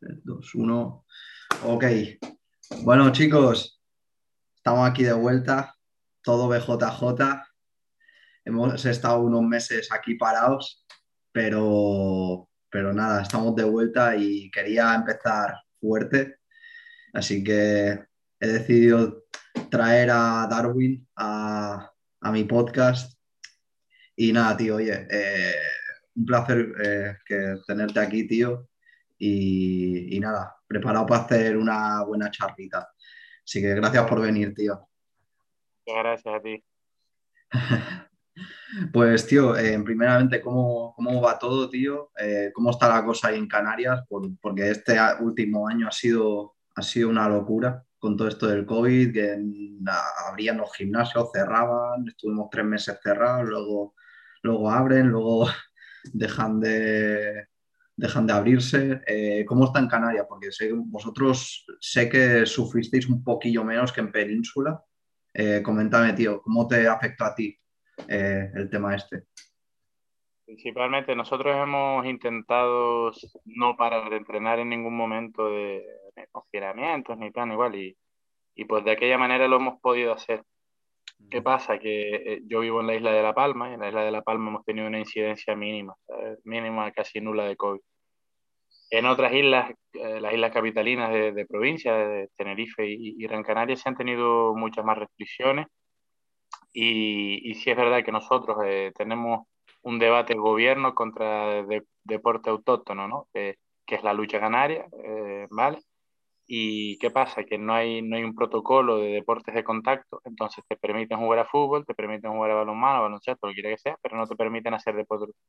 3, 2, 1. Ok. Bueno, chicos, estamos aquí de vuelta. Todo BJJ. Hemos estado unos meses aquí parados, pero, pero nada, estamos de vuelta y quería empezar fuerte. Así que he decidido traer a Darwin a, a mi podcast. Y nada, tío, oye, eh, un placer eh, que tenerte aquí, tío. Y, y, nada, preparado para hacer una buena charlita. Así que gracias por venir, tío. Gracias a ti. Pues, tío, eh, primeramente, ¿cómo, ¿cómo, va todo, tío? Eh, ¿Cómo está la cosa ahí en Canarias? Por, porque este último año ha sido, ha sido una locura con todo esto del COVID, que abrían los gimnasios, cerraban, estuvimos tres meses cerrados, luego, luego abren, luego dejan de, dejan de abrirse. Eh, ¿Cómo está en Canarias? Porque vosotros sé que sufristeis un poquillo menos que en Península. Eh, coméntame, tío, ¿cómo te afectó a ti eh, el tema este? Principalmente nosotros hemos intentado no parar de entrenar en ningún momento de, de confinamientos ni plan igual y, y pues de aquella manera lo hemos podido hacer. ¿Qué pasa? Que eh, yo vivo en la isla de La Palma y en la isla de La Palma hemos tenido una incidencia mínima, ¿sabes? mínima casi nula de COVID. En otras islas, eh, las islas capitalinas de, de provincia, de Tenerife y, y, Gran Canaria, se han tenido muchas más restricciones. Y, y sí es verdad que nosotros eh, tenemos un debate gobierno contra de, deporte autóctono, ¿no? Que, que, es la lucha canaria, eh, ¿vale? ¿Y qué pasa? Que no hay, no hay un protocolo de deportes de contacto, entonces te permiten jugar a fútbol, te permiten jugar a balonmano, baloncesto, lo que quiera que sea, pero no te permiten hacer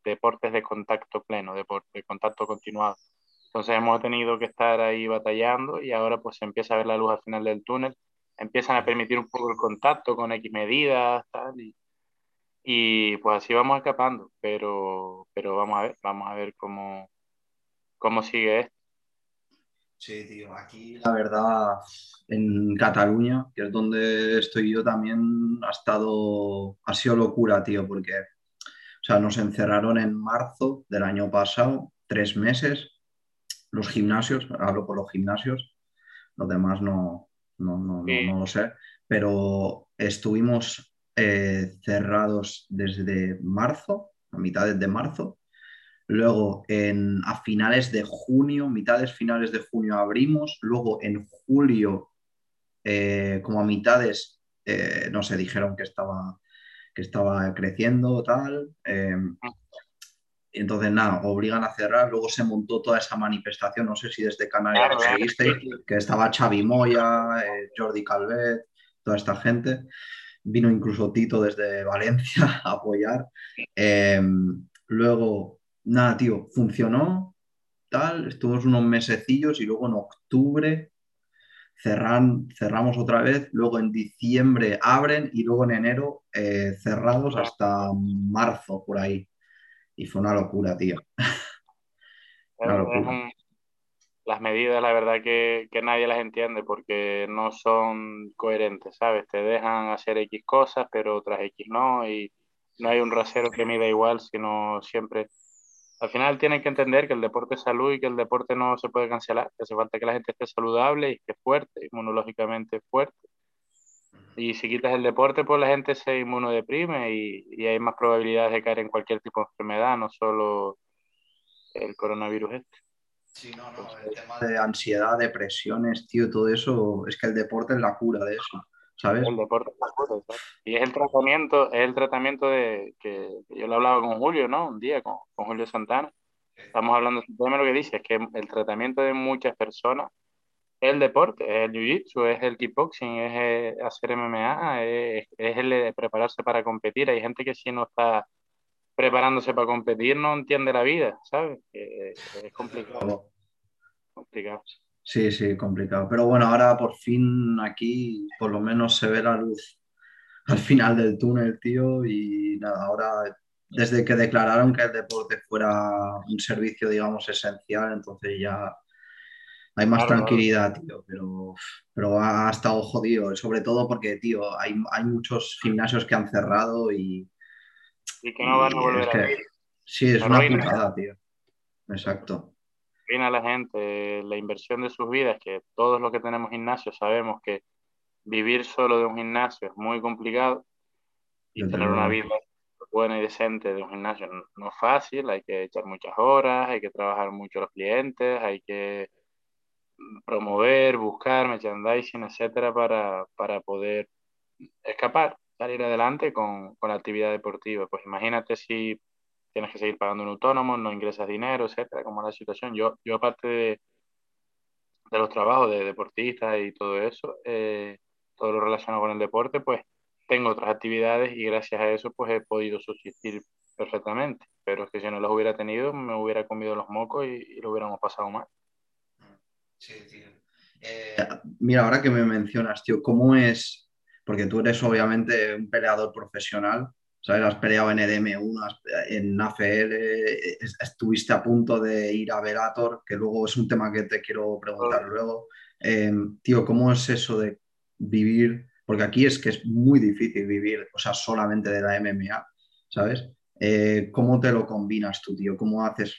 deportes de contacto pleno, deporte, de contacto continuado. Entonces hemos tenido que estar ahí batallando y ahora pues se empieza a ver la luz al final del túnel, empiezan a permitir un poco el contacto con X medidas, tal, y, y pues así vamos escapando, pero, pero vamos a ver, vamos a ver cómo, cómo sigue esto. Sí, tío, aquí la verdad, en Cataluña, que es donde estoy yo también, ha estado, ha sido locura, tío, porque, o sea, nos encerraron en marzo del año pasado, tres meses, los gimnasios, hablo por los gimnasios, los demás no, no, no, sí. no, no lo sé, pero estuvimos eh, cerrados desde marzo, a mitades de marzo, Luego, en, a finales de junio, mitades finales de junio abrimos. Luego, en julio, eh, como a mitades, eh, no sé, dijeron que estaba, que estaba creciendo, tal. Eh, entonces, nada, obligan a cerrar. Luego se montó toda esa manifestación, no sé si desde Canarias lo seguisteis, que estaba Xavi Moya, Jordi Calvet, toda esta gente. Vino incluso Tito desde Valencia a apoyar. luego nada, tío, funcionó, tal, estuvimos unos mesecillos y luego en octubre cerran, cerramos otra vez, luego en diciembre abren y luego en enero eh, cerrados hasta marzo por ahí. Y fue una locura, tío. una locura. Las medidas, la verdad que, que, nadie las entiende porque no son coherentes, ¿sabes? Te dejan hacer X cosas, pero otras X no, y no hay un rasero que mida igual, sino siempre al final tienen que entender que el deporte es salud y que el deporte no se puede cancelar, que hace falta que la gente esté saludable y esté fuerte, inmunológicamente fuerte. Y si quitas el deporte, pues la gente se inmunodeprime y, y hay más probabilidades de caer en cualquier tipo de enfermedad, no solo el coronavirus este. Sí, no, no, el tema de ansiedad, depresiones, tío, todo eso, es que el deporte es la cura de eso. ¿Sabes? El deporte y es el tratamiento, es el tratamiento de que yo le hablaba con Julio, ¿no? Un día con, con Julio Santana. Estamos hablando de lo que dice, es que el tratamiento de muchas personas es el deporte, es el jiu-jitsu, es el kickboxing, es eh, hacer MMA, es, es el de prepararse para competir. Hay gente que si no está preparándose para competir no entiende la vida, ¿sabes? es complicado. complicado. Sí, sí, complicado. Pero bueno, ahora por fin aquí por lo menos se ve la luz al final del túnel, tío. Y nada, ahora desde que declararon que el deporte fuera un servicio, digamos, esencial, entonces ya hay más claro, tranquilidad, claro. tío. Pero, pero ha estado jodido, sobre todo porque, tío, hay, hay muchos gimnasios que han cerrado y. Y que no van a volver a. Sí, es una putada, tío. Exacto. Arruina a la gente la inversión de sus vidas, que todos los que tenemos gimnasio sabemos que vivir solo de un gimnasio es muy complicado y tener una vida buena y decente de un gimnasio no, es fácil, hay que echar muchas horas, hay que trabajar mucho los clientes, hay que promover, buscar merchandising, etcétera, para, para poder escapar, salir adelante con, con, la actividad deportiva. Pues imagínate si tienes que seguir pagando un autónomo, no ingresas dinero, etcétera, como la situación. Yo, yo aparte de, los trabajos de deportista y todo eso, eh, todo lo relacionado con el deporte, pues tengo otras actividades y gracias a eso pues he podido subsistir perfectamente. Pero es que si no las hubiera tenido, me hubiera comido los mocos y, y lo hubiéramos pasado mal. Sí, tío. Eh, mira, ahora que me mencionas, tío, ¿cómo es? Porque tú eres obviamente un peleador profesional, ¿sabes? Has peleado en EDM1, en AFL, estuviste a punto de ir a Velator, que luego es un tema que te quiero preguntar luego. Eh, tío, ¿cómo es eso de vivir? Porque aquí es que es muy difícil vivir, o sea, solamente de la MMA, ¿sabes? Eh, ¿Cómo te lo combinas tú, tío? ¿Cómo haces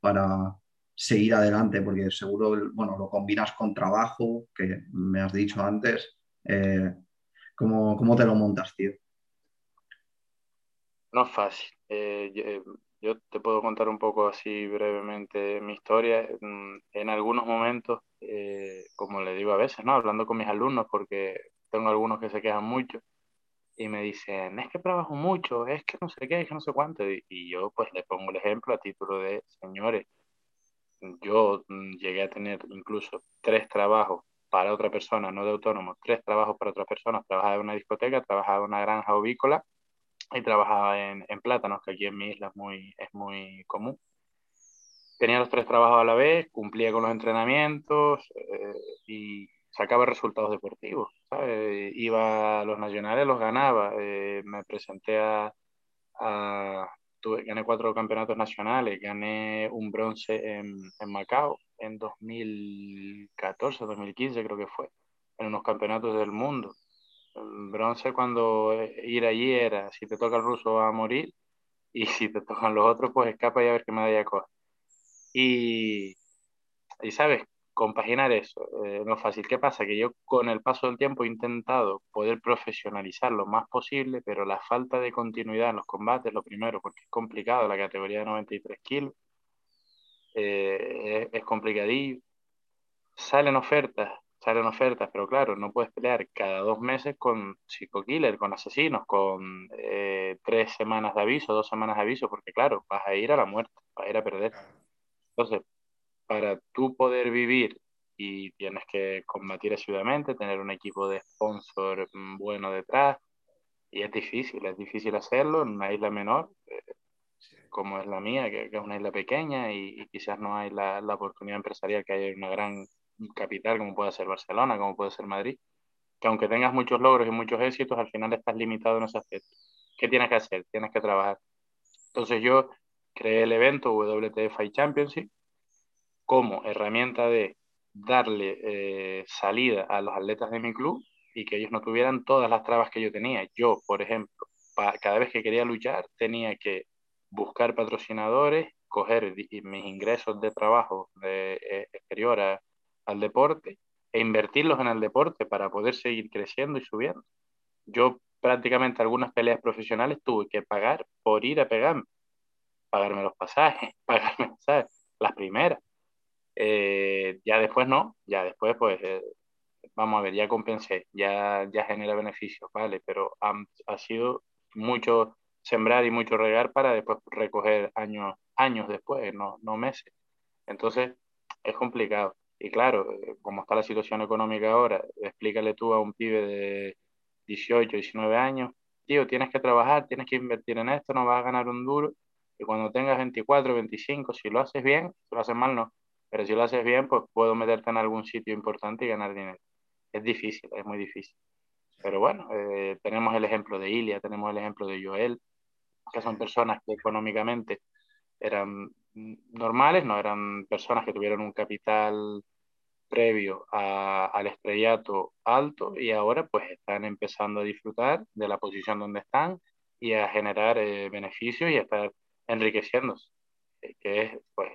para, seguir adelante, porque seguro, bueno, lo combinas con trabajo, que me has dicho antes. Eh, ¿cómo, te lo montas, tío? No es fácil. Eh, eh, yo, te puedo contar un poco así brevemente mi historia. En, en algunos momentos, como le digo a veces, ¿no? Hablando con mis alumnos, porque tengo algunos que se quejan mucho y me dicen, es que trabajo mucho, es que no sé qué, es que no sé cuánto. Y, y yo pues le pongo el ejemplo a título de, señores, yo mm, llegué a tener incluso tres trabajos para otra persona, no de autónomo, tres trabajos para otra persona. Trabajaba en una discoteca, trabajaba en una granja ovícola y trabajaba en, en plátanos, que aquí en mi isla es muy, es muy común. Tenía los tres trabajos a la vez, cumplía con los entrenamientos eh, y sacaba resultados deportivos. Iba a los nacionales, los ganaba. Eh, me presenté a, tuve, gané cuatro campeonatos nacionales, gané un bronce en, en Macao en 2014, 2015 creo que fue, en unos campeonatos del mundo. El bronce cuando ir allí era, si te toca el ruso va a morir y si te tocan los otros, pues escapa y a ver qué medalla coge. Y, y sabes, compaginar eso eh, no es fácil. ¿Qué pasa? Que yo con el paso del tiempo he intentado poder profesionalizar lo más posible, pero la falta de continuidad en los combates, lo primero, porque es complicado la categoría de 93 kilos, eh, es, complicadillo. Salen ofertas, salen ofertas, pero claro, no puedes pelear cada dos meses con psico-killer, con asesinos, con eh, tres semanas de aviso, dos semanas de aviso, porque claro, vas a ir a la muerte, vas a ir a perder. Entonces, para tú poder vivir y tienes que combatir asiduamente, tener un equipo de sponsor mm, bueno detrás, y es difícil, es difícil hacerlo en una isla menor, eh, como es la mía, que, es una isla pequeña y, quizás no hay la, la, oportunidad empresarial que hay en una gran capital como puede ser Barcelona, como puede ser Madrid, que aunque tengas muchos logros y muchos éxitos, al final estás limitado en ese aspecto. ¿Qué tienes que hacer? Tienes que trabajar. Entonces yo creé el evento WTF Fight Championship, como herramienta de darle eh, salida a los atletas de mi club y que ellos no tuvieran todas las trabas que yo tenía. Yo, por ejemplo, cada vez que quería luchar tenía que buscar patrocinadores, coger mis ingresos de trabajo de, eh, exterior al deporte e invertirlos en el deporte para poder seguir creciendo y subiendo. Yo prácticamente algunas peleas profesionales tuve que pagar por ir a pegarme, pagarme los pasajes, pagarme las primeras eh, ya después no, ya después pues eh, vamos a ver, ya compensé, ya, ya genera beneficios, ¿vale? Pero ha, sido mucho sembrar y mucho regar para después recoger años, años después, no, no meses. Entonces es complicado. Y claro, eh, como está la situación económica ahora, explícale tú a un pibe de 18, 19 años, tío, tienes que trabajar, tienes que invertir en esto, no vas a ganar un duro. Y cuando tengas 24, 25, si lo haces bien, si lo haces mal, no. Pero si lo haces bien, pues puedo meterte en algún sitio importante y ganar dinero. Es difícil, es muy difícil. Pero bueno, eh, tenemos el ejemplo de Ilia, tenemos el ejemplo de Joel, que son personas que económicamente eran normales, no eran personas que tuvieron un capital previo al estrellato alto y ahora pues están empezando a disfrutar de la posición donde están y a generar eh, beneficios y a estar enriqueciéndose, eh, que es pues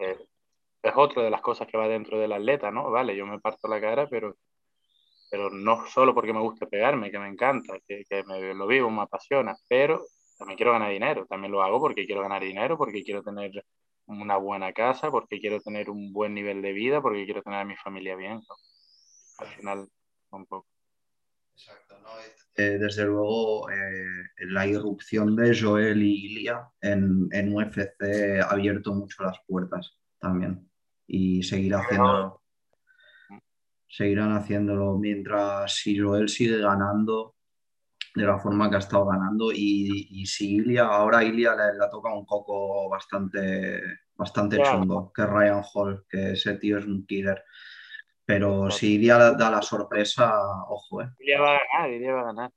es otra de las cosas que va dentro del atleta, ¿no? Vale, yo me parto la cara, pero, pero no solo porque me gusta pegarme, que me encanta, que, que me, lo vivo, me apasiona, pero también quiero ganar dinero, también lo hago porque quiero ganar dinero, porque quiero tener una buena casa, porque quiero tener un buen nivel de vida, porque quiero tener a mi familia bien. Al final, un poco. Exacto, ¿no? Eh, desde luego, eh, la irrupción de Joel y Ilia en, en, UFC ha abierto mucho las puertas también y seguirá haciéndolo. Seguirán haciéndolo mientras si Joel sigue ganando de la forma que ha estado ganando y, si Ilia, ahora Ilia le, le, toca un coco bastante, bastante chungo, que Ryan Hall, que ese tío es un killer. Pero si Ilia da la sorpresa, ojo, ¿eh? Ilia va a ganar, Ilia va a ganar.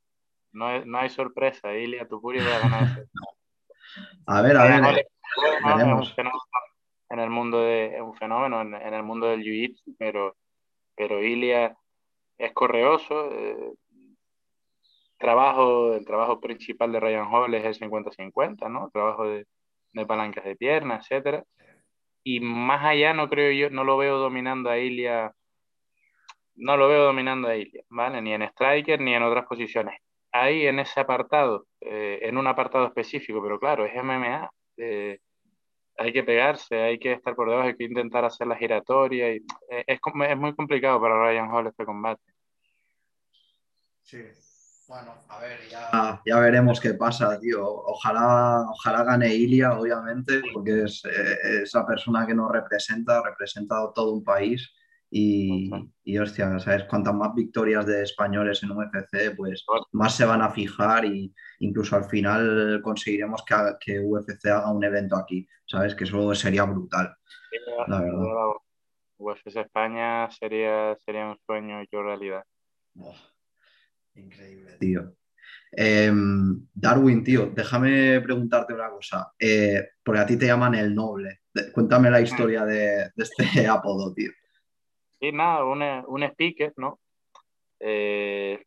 No, no hay sorpresa, Ilia Tupuri va a ganar. a ver, a ver. veremos. En el mundo de, es un fenómeno en, el mundo del jiu-jitsu, pero, pero Ilia es correoso. Eh, trabajo, el trabajo principal de Ryan Hall es el 50-50, ¿no? trabajo de, de palancas de pierna, etcétera. Y más allá no creo yo, no lo veo dominando a Ilia no lo veo dominando a Ilia, ¿vale? Ni en striker ni en otras posiciones. Ahí en ese apartado, eh, en un apartado específico, pero claro, es MMA. Eh, hay que pegarse, hay que estar por debajo, hay que intentar hacer la giratoria. Eh, es, es, muy complicado para Ryan Hall este combate. Sí. Bueno, a ver, ya, ya veremos qué pasa, tío. Ojalá, ojalá gane Ilia, obviamente, porque es esa persona que nos representa, ha representado todo un país y, y, hostia, ¿sabes? Cuantas más victorias de españoles en UFC, pues más se van a fijar y incluso al final conseguiremos que, que UFC haga un evento aquí, ¿sabes? Que eso sería brutal, la verdad. UFC España sería, sería un sueño hecho realidad. Increíble, tío. Em, Darwin, tío, déjame preguntarte una cosa, eh, porque a ti te llaman el noble. Cuéntame la historia de, de este apodo, tío. Sí, nada, un speaker, ¿no? Eh,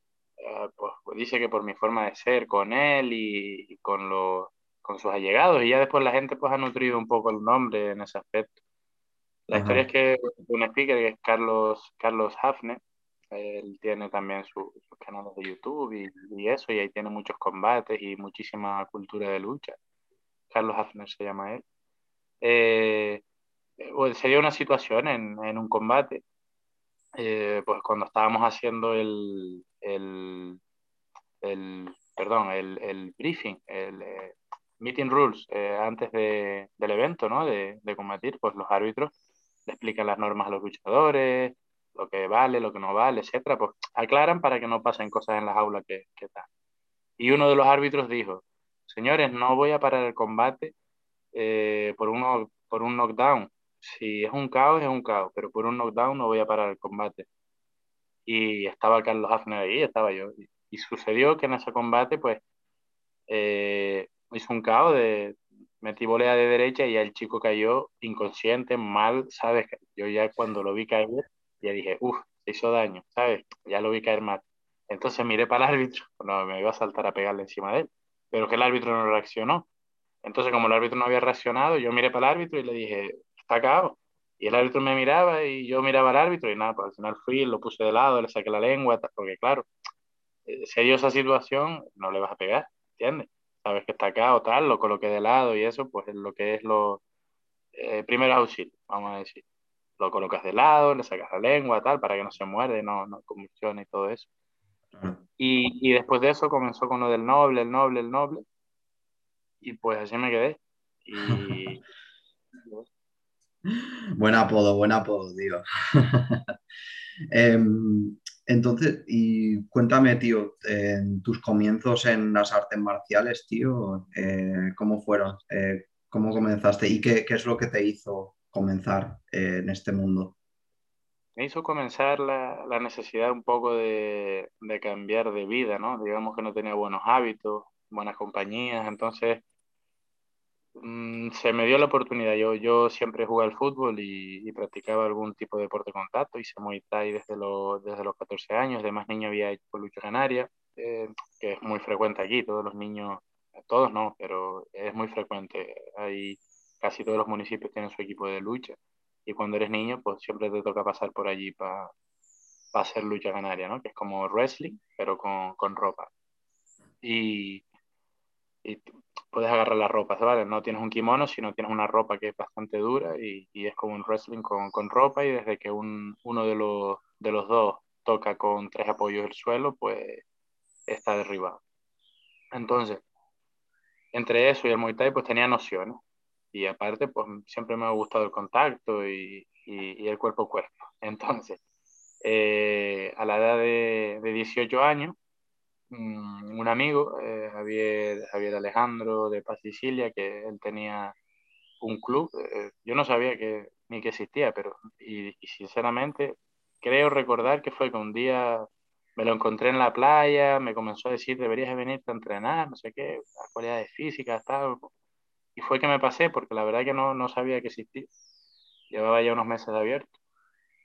ah, pues, dice que por mi forma de ser con él y, con, los, con sus allegados, y ya después la gente pues ha nutrido un poco el nombre en ese aspecto. La historia es que un speaker que es Carlos, Carlos Hafner, él tiene también sus canales de YouTube y, eso, y ahí tiene muchos combates y muchísima cultura de lucha. Carlos Hafner se llama él. Eh, pues, se dio una situación en, en un combate eh, pues cuando estábamos haciendo el, el, el perdón, el, el, briefing, el eh, meeting rules eh, antes de, del evento, ¿no? De, de, combatir, pues los árbitros le explican las normas a los luchadores, lo que vale, lo que no vale, etcétera, pues aclaran para que no pasen cosas en las aulas que, que tal. Y uno de los árbitros dijo, señores, no voy a parar el combate por, uno, por un knockdown, si es un caos, es un caos, pero por un knockdown no voy a parar el combate. Y estaba Carlos Hafner ahí, estaba yo. Y, sucedió que en ese combate, pues, eh, hizo un caos de metí volea de derecha y el chico cayó inconsciente, mal, ¿sabes? Yo ya cuando lo vi caer, ya dije, uff, se hizo daño, ¿sabes? Ya lo vi caer mal. Entonces miré para el árbitro, no, me iba a saltar a pegarle encima de él, pero que el árbitro no reaccionó. Entonces, como el árbitro no había reaccionado, yo miré para el árbitro y le dije, está Y el árbitro me miraba y yo miraba al árbitro y nada, pues al final fui, lo puse de lado, le saqué la lengua, porque claro, eh, si dio esa situación, no le vas a pegar, ¿entiendes? Sabes que está acá o tal, lo coloqué de lado y eso, pues es lo que es lo eh, primero auxilio, vamos a decir. Lo colocas de lado, le sacas la lengua, tal, para que no se muerde, no, no convulsione y todo eso. Y, y después de eso comenzó con lo del noble, el noble, el noble. Y pues así me quedé. Y, Buen apodo, buen apodo, tío. Em, entonces, y cuéntame, tío, en tus comienzos en las artes marciales, tío, eh, ¿cómo fueron? Eh, ¿Cómo comenzaste? ¿Y qué, es lo que te hizo comenzar eh, en este mundo? Me hizo comenzar la, necesidad un poco de, de, cambiar de vida, ¿no? Digamos que no tenía buenos hábitos, buenas compañías, entonces Mm, se me dio la oportunidad. Yo, yo siempre jugué al fútbol y, practicaba algún tipo de deporte de contacto. Hice Muay Thai desde, desde los 14 años. De más niño había hecho lucha canaria, eh, que es muy frecuente aquí. Todos los niños, todos no, pero es muy frecuente. Hay, casi todos los municipios tienen su equipo de lucha. y cuando eres niño, pues siempre te toca pasar por allí para hacer lucha canaria, ¿no? Que es como wrestling, pero con, ropa. Y, puedes agarrar la ropa, ¿vale? No tienes un kimono, sino tienes una ropa que es bastante dura y, es como un wrestling con, con, ropa y desde que un, uno de los, de los dos toca con tres apoyos el suelo, pues está derribado. Entonces, entre eso y el Muay Thai, pues tenía nociones. Y aparte, pues siempre me ha gustado el contacto y, y, el cuerpo a cuerpo. Entonces, eh, a la edad de, de 18 años, mm, un amigo, eh, Javier, Javier Alejandro de Paz Sicilia, que él tenía un club, eh, yo no sabía que, ni que existía, pero y, y, sinceramente creo recordar que fue que un día me lo encontré en la playa, me comenzó a decir, deberías venirte a entrenar, no sé qué, las cualidades físicas, tal. Y fue que me pasé, porque la verdad que no, no sabía que existía. Llevaba ya unos meses abierto.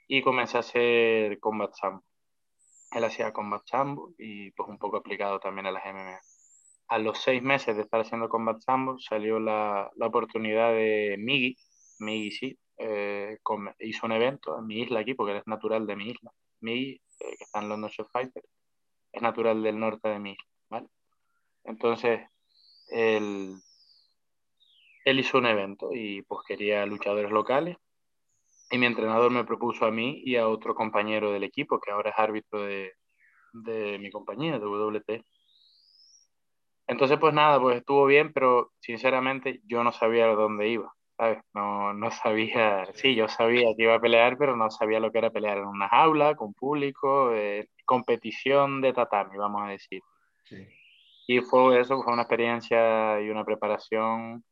Y comencé a hacer combat sambo. Él hacía combat sambo y pues un poco aplicado también a las MMA. A los seis meses de estar haciendo combat sambo salió la, la oportunidad de Migi, Migi sí, eh, hizo un evento en mi isla aquí, porque él es natural de mi isla. Migi, eh, que está en London Show Fighter, es natural del norte de mi isla, ¿vale? Entonces, él, él hizo un evento y pues quería luchadores locales y mi entrenador me propuso a mí y a otro compañero del equipo que ahora es árbitro de, de mi compañía, de WT. Entonces pues nada, pues estuvo bien, pero sinceramente yo no sabía dónde iba, ¿sabes? No, no sabía, sí, yo sabía que iba a pelear, pero no sabía lo que era pelear en una jaula, con público, eh, competición de tatami, vamos a decir. Sí. Y fue eso, fue una experiencia y una preparación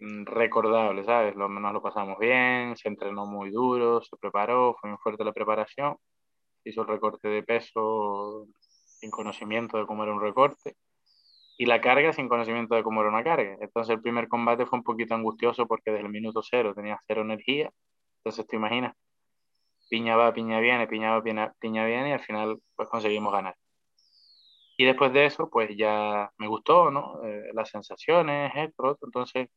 recordable, ¿sabes? Lo, nos lo pasamos bien, se entrenó muy duro, se preparó, fue muy fuerte la preparación, hizo el recorte de peso sin conocimiento de cómo era un recorte y la carga sin conocimiento de cómo era una carga. Entonces el primer combate fue un poquito angustioso porque desde el minuto cero tenía cero energía, entonces te imaginas, piña va, piña viene, piña va, piña, y al final pues conseguimos ganar. Y después de eso, pues ya me gustó, ¿no? Eh, las sensaciones, esto. Entonces,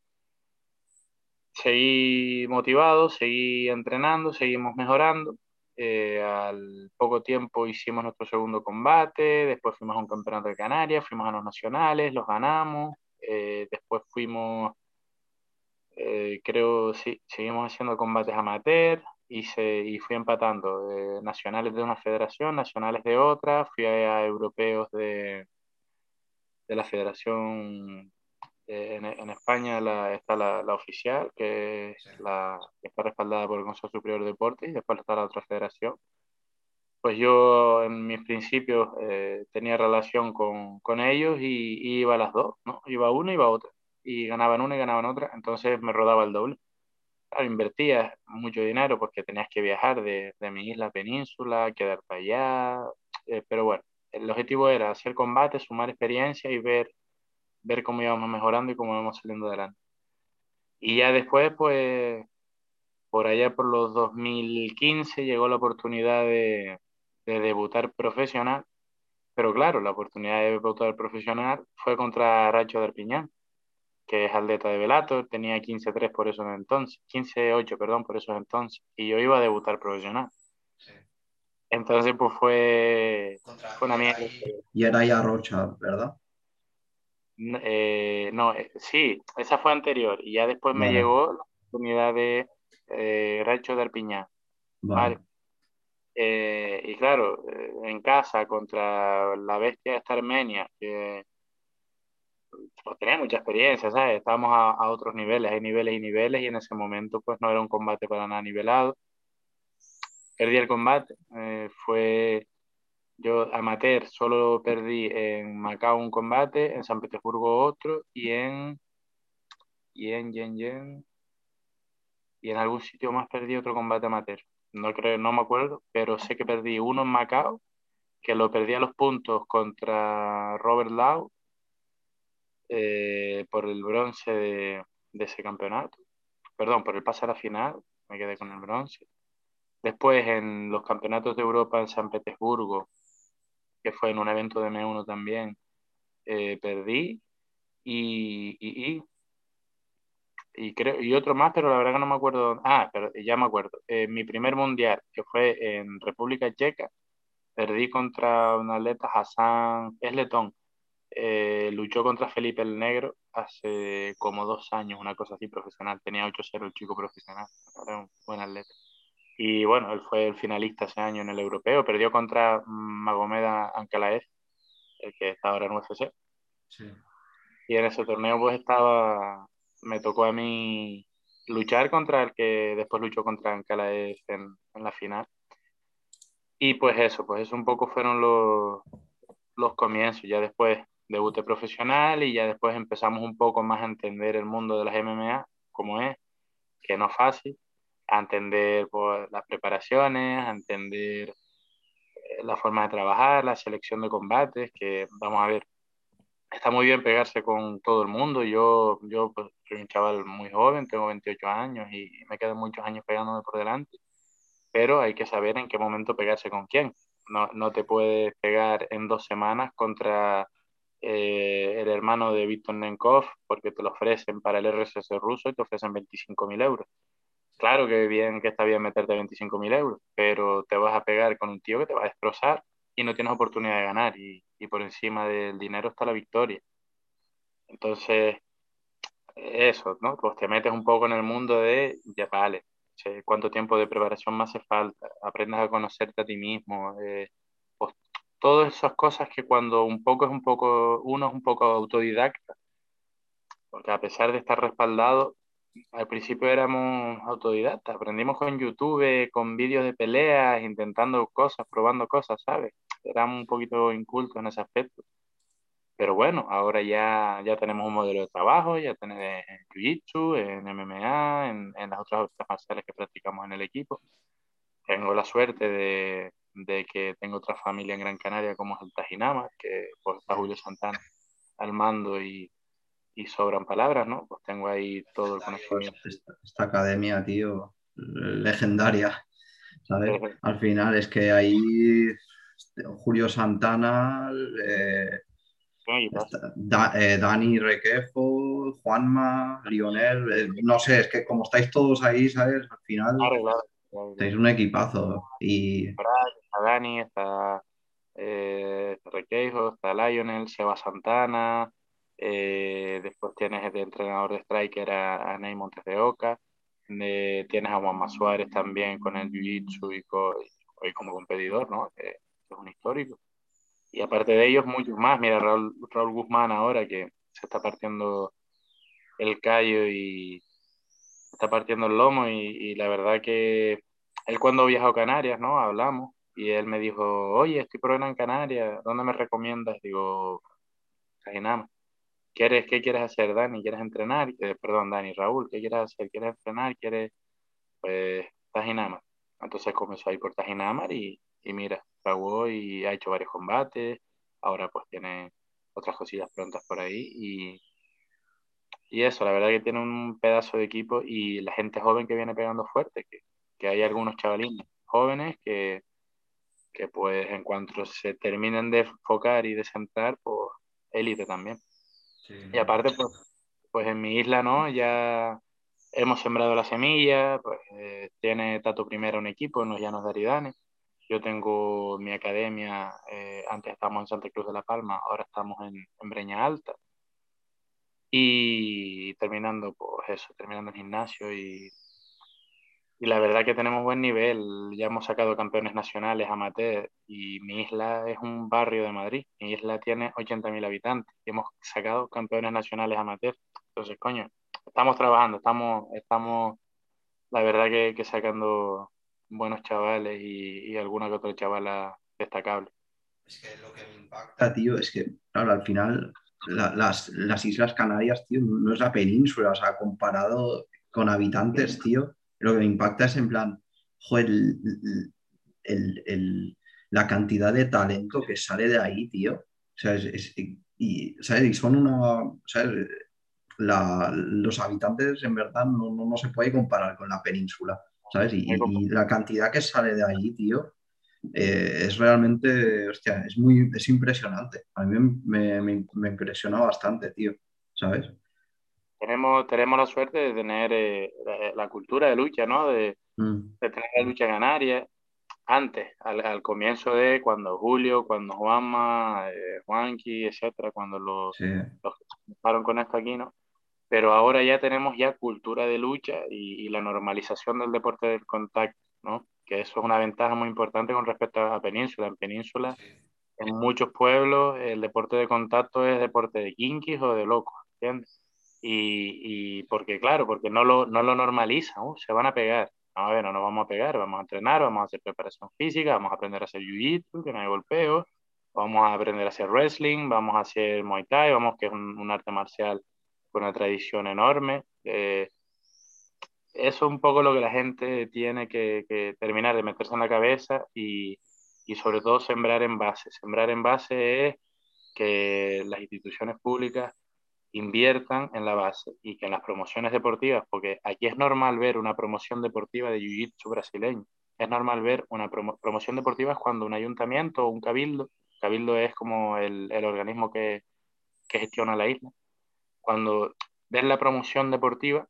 seguí motivado, seguí entrenando, seguimos mejorando. Eh, al poco tiempo hicimos nuestro segundo combate, después fuimos a un campeonato de Canarias, fuimos a los nacionales, los ganamos, eh, después fuimos, eh, creo, sí, seguimos haciendo combates amateur y, se, y fui empatando nacionales de una federación, nacionales de otra, fui a, europeos de, de la federación en, en, España la, está la, la, oficial, que, es la, que está respaldada por el Consejo Superior de Deportes, y después está la otra federación. Pues yo en mis principios eh, tenía relación con, con ellos y, y, iba a las dos, ¿no? Iba una y iba otra. Y ganaban una y ganaban otra, entonces me rodaba el doble. Claro, invertía mucho dinero porque tenías que viajar de, de mi isla a península, quedarte allá, eh, pero bueno, el objetivo era hacer combate, sumar experiencia y ver ver cómo íbamos mejorando y cómo íbamos saliendo adelante. Y ya después, pues, por allá por los 2015 llegó la oportunidad de, de debutar profesional, pero claro, la oportunidad de debutar profesional fue contra Racho de Arpiñán, que es atleta de Velato, tenía 15-3 por eso entonces, 15-8, perdón, por eso entonces, y yo iba a debutar profesional. Entonces, pues fue, fue una mierda. Y era ya Rocha, ¿verdad? Eh, no, eh, sí, esa fue anterior y ya después me llegó la oportunidad de eh, Racho de Arpiñán. Vale. Eh, y claro, en casa contra la bestia de esta Armenia, que pues, tenía mucha experiencia, ¿sabes? Estábamos a, a, otros niveles, hay niveles y niveles, y en ese momento pues no era un combate para nada nivelado. Perdí el combate, fue yo, amateur, solo perdí en Macao un combate, en San Petersburgo otro y en. Y en, y en, y en, algún sitio más perdí otro combate amateur. No creo, no me acuerdo, pero sé que perdí uno en Macao, que lo perdí a los puntos contra Robert Lau eh, por el bronce de, de ese campeonato. Perdón, por el pase a la final, me quedé con el bronce. Después en los campeonatos de Europa en San Petersburgo que fue en un evento de M1 también, eh, perdí y, y, y, creo, y otro más, pero la verdad que no me acuerdo. Ah, pero ya me acuerdo. Eh, mi primer mundial, que fue en República Checa, perdí contra un atleta, Hassan, es letón. Eh, luchó contra Felipe el Negro hace como dos años, una cosa así profesional. Tenía 8-0 el chico profesional, era un buen atleta. Y bueno, él fue el finalista ese año en el europeo, perdió contra Magomeda Ankalaev, el que está ahora en UFC. Sí. Y en ese torneo pues estaba, me tocó a mí luchar contra el que después luchó contra Ankalaev en, en la final. Y pues eso, pues eso un poco fueron los, los comienzos. Ya después debuté profesional y ya después empezamos un poco más a entender el mundo de las MMA, como es, que no es fácil, a entender pues, las preparaciones, a entender eh, la forma de trabajar, la selección de combates, que vamos a ver, está muy bien pegarse con todo el mundo. Yo, yo pues, soy un chaval muy joven, tengo 28 años y me quedan muchos años pegándome por delante, pero hay que saber en qué momento pegarse con quién. No, no te puedes pegar en dos semanas contra eh, el hermano de Víctor Nenkov porque te lo ofrecen para el RSS ruso y te ofrecen 25.000 euros. Claro que bien que está bien meterte 25.000 euros, pero te vas a pegar con un tío que te va a destrozar y no tienes oportunidad de ganar y, y por encima del dinero está la victoria. Entonces, eso, ¿no? Pues te metes un poco en el mundo de, ya vale, cuánto tiempo de preparación más hace falta, aprendas a conocerte a ti mismo, eh, pues todas esas cosas que cuando un poco es un poco, uno es un poco autodidacta, porque a pesar de estar respaldado, al principio éramos autodidactas, aprendimos con YouTube, con vídeos de peleas, intentando cosas, probando cosas, ¿sabes? Éramos un poquito incultos en ese aspecto. Pero bueno, ahora ya, ya tenemos un modelo de trabajo, ya tenemos en Jiu-Jitsu, en MMA, en, en, las otras artes marciales que practicamos en el equipo. Tengo la suerte de, de, que tengo otra familia en Gran Canaria como es el Tajinama, que pues, está Julio Santana al mando y, y sobran palabras, ¿no? Pues tengo ahí todo el conocimiento. Esta, academia, tío, legendaria, ¿sabes? Al final es que ahí Julio Santana... Eh, eh, Dani Requejo, Juanma, Lionel, eh, no sé, es que como estáis todos ahí, ¿sabes? Al final tenéis un equipazo. Y... Está Dani, está Requejo, está Lionel, Seba Santana, después tienes de entrenador de striker a, a Ney Montes de Oca, tienes a Juanma Suárez también con el Jiu-Jitsu y, como competidor, ¿no? Que es un histórico. Y aparte de ellos, muchos más. Mira, Raúl, Raúl Guzmán ahora que se está partiendo el callo y está partiendo el lomo y, la verdad que él cuando viajó a Canarias, ¿no? Hablamos y él me dijo, oye, estoy por en Canarias, ¿dónde me recomiendas? Digo, nada ¿Quieres, ¿Qué quieres hacer, Dani? ¿Quieres entrenar? Eh, perdón, Dani, Raúl, ¿qué quieres hacer? ¿Quieres entrenar? ¿Quieres? Pues Tajinama. Entonces comenzó a ir por Tajinamar y, y mira, Raúl y ha hecho varios combates, ahora pues tiene otras cosillas prontas por ahí y, y eso, la verdad que tiene un pedazo de equipo y la gente joven que viene pegando fuerte, que, que hay algunos chavalines jóvenes que, que pues en cuanto se terminen de enfocar y de centrar, pues élite también. Y aparte, pues, pues en mi isla, ¿no? Ya hemos sembrado la semilla, pues eh, tiene Tato Primera un equipo en los Llanos de Aridane yo tengo mi academia, eh, antes estábamos en Santa Cruz de la Palma, ahora estamos en, Breña Alta. Y terminando, pues eso, terminando el gimnasio y, y la verdad que tenemos buen nivel. Ya hemos sacado campeones nacionales amateur y mi isla es un barrio de Madrid. Mi isla tiene 80.000 habitantes y hemos sacado campeones nacionales amateur. Entonces, coño, estamos trabajando, estamos, estamos la verdad que, que sacando buenos chavales y, alguna que otra chavala destacable. Es que lo que me impacta, tío, es que, claro, al final las, Islas Canarias, tío, no es la península, o sea, comparado con habitantes, tío, lo que me impacta es en plan, la cantidad de talento que sale de ahí, tío. O sea, y, son una, los habitantes en verdad no, no, se puede comparar con la península. ¿sabes? Y, la cantidad que sale de ahí, tío, eh, es realmente, hostia, es muy, es impresionante. A mí me, me, me, impresiona bastante, tío, ¿sabes? Tenemos, tenemos la suerte de tener eh, la, cultura de lucha, ¿no? De, mm. de tener la lucha canaria antes, al, al, comienzo de cuando Julio, cuando Juanma, eh, Juanqui, etcétera, cuando los, sí. los con esto aquí, ¿no? Pero ahora ya tenemos ya cultura de lucha y, y, la normalización del deporte del contacto, ¿no? Que eso es una ventaja muy importante con respecto a Península. En Península, en muchos pueblos, el deporte de contacto es deporte de kinkis o de locos, ¿entiendes? Y, y porque, claro, porque no lo, no lo normalizan, uh, se van a pegar a ver, no nos vamos a pegar, vamos a entrenar, vamos a hacer preparación física, vamos a aprender a hacer jiu-jitsu, que no hay golpeo, vamos a aprender a hacer wrestling, vamos a hacer muay thai, vamos que es un, arte marcial con una tradición enorme. Eh, eso es un poco lo que la gente tiene que, que, terminar de meterse en la cabeza y, y sobre todo sembrar en base. Sembrar en base es que las instituciones públicas inviertan en la base y que en las promociones deportivas, porque aquí es normal ver una promoción deportiva de Jiu-Jitsu brasileño, es normal ver una promoción deportiva cuando un ayuntamiento o un cabildo, cabildo es como el, organismo que, que, gestiona la isla, cuando ves la promoción deportiva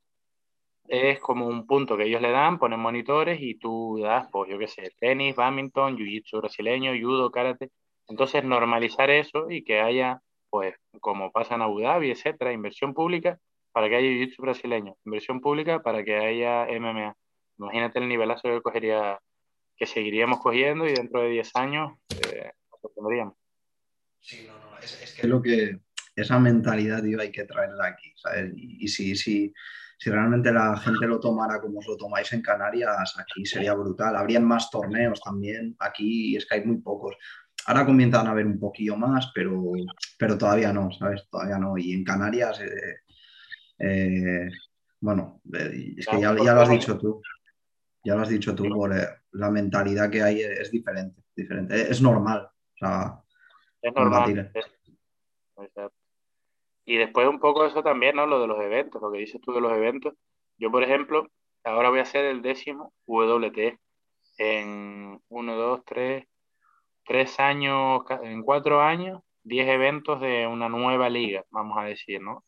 es como un punto que ellos le dan, ponen monitores y tú das, pues yo qué sé, tenis, badminton, jiu-jitsu brasileño, judo, karate. Entonces normalizar eso y que haya pues como pasa en Abu Dhabi, etcétera, inversión pública para que haya jiu-jitsu brasileño, inversión pública para que haya MMA. Imagínate el nivelazo que cogería, que seguiríamos cogiendo y dentro de 10 años eh, lo tendríamos. Sí, no, no, es, es, que lo que esa mentalidad, tío, hay que traerla aquí, ¿sabes? Y, y si, si, si realmente la gente lo tomara como os lo tomáis en Canarias, aquí sería brutal. Habrían más torneos también, aquí es que hay muy pocos. Ahora comienzan a ver un poquillo más, pero, pero todavía no, ¿sabes? Todavía no. Y en Canarias, eh, eh, bueno, eh, es que ya, ya, lo has dicho tú. Ya lo has dicho tú, por, la mentalidad que hay es diferente. diferente. Es normal. O sea, es normal. Y después un poco eso también, ¿no? Lo de los eventos, lo que dices tú de los eventos. Yo, por ejemplo, ahora voy a hacer el décimo WT en 1, 2, 3, tres años, en cuatro años, diez eventos de una nueva liga, vamos a decir, ¿no?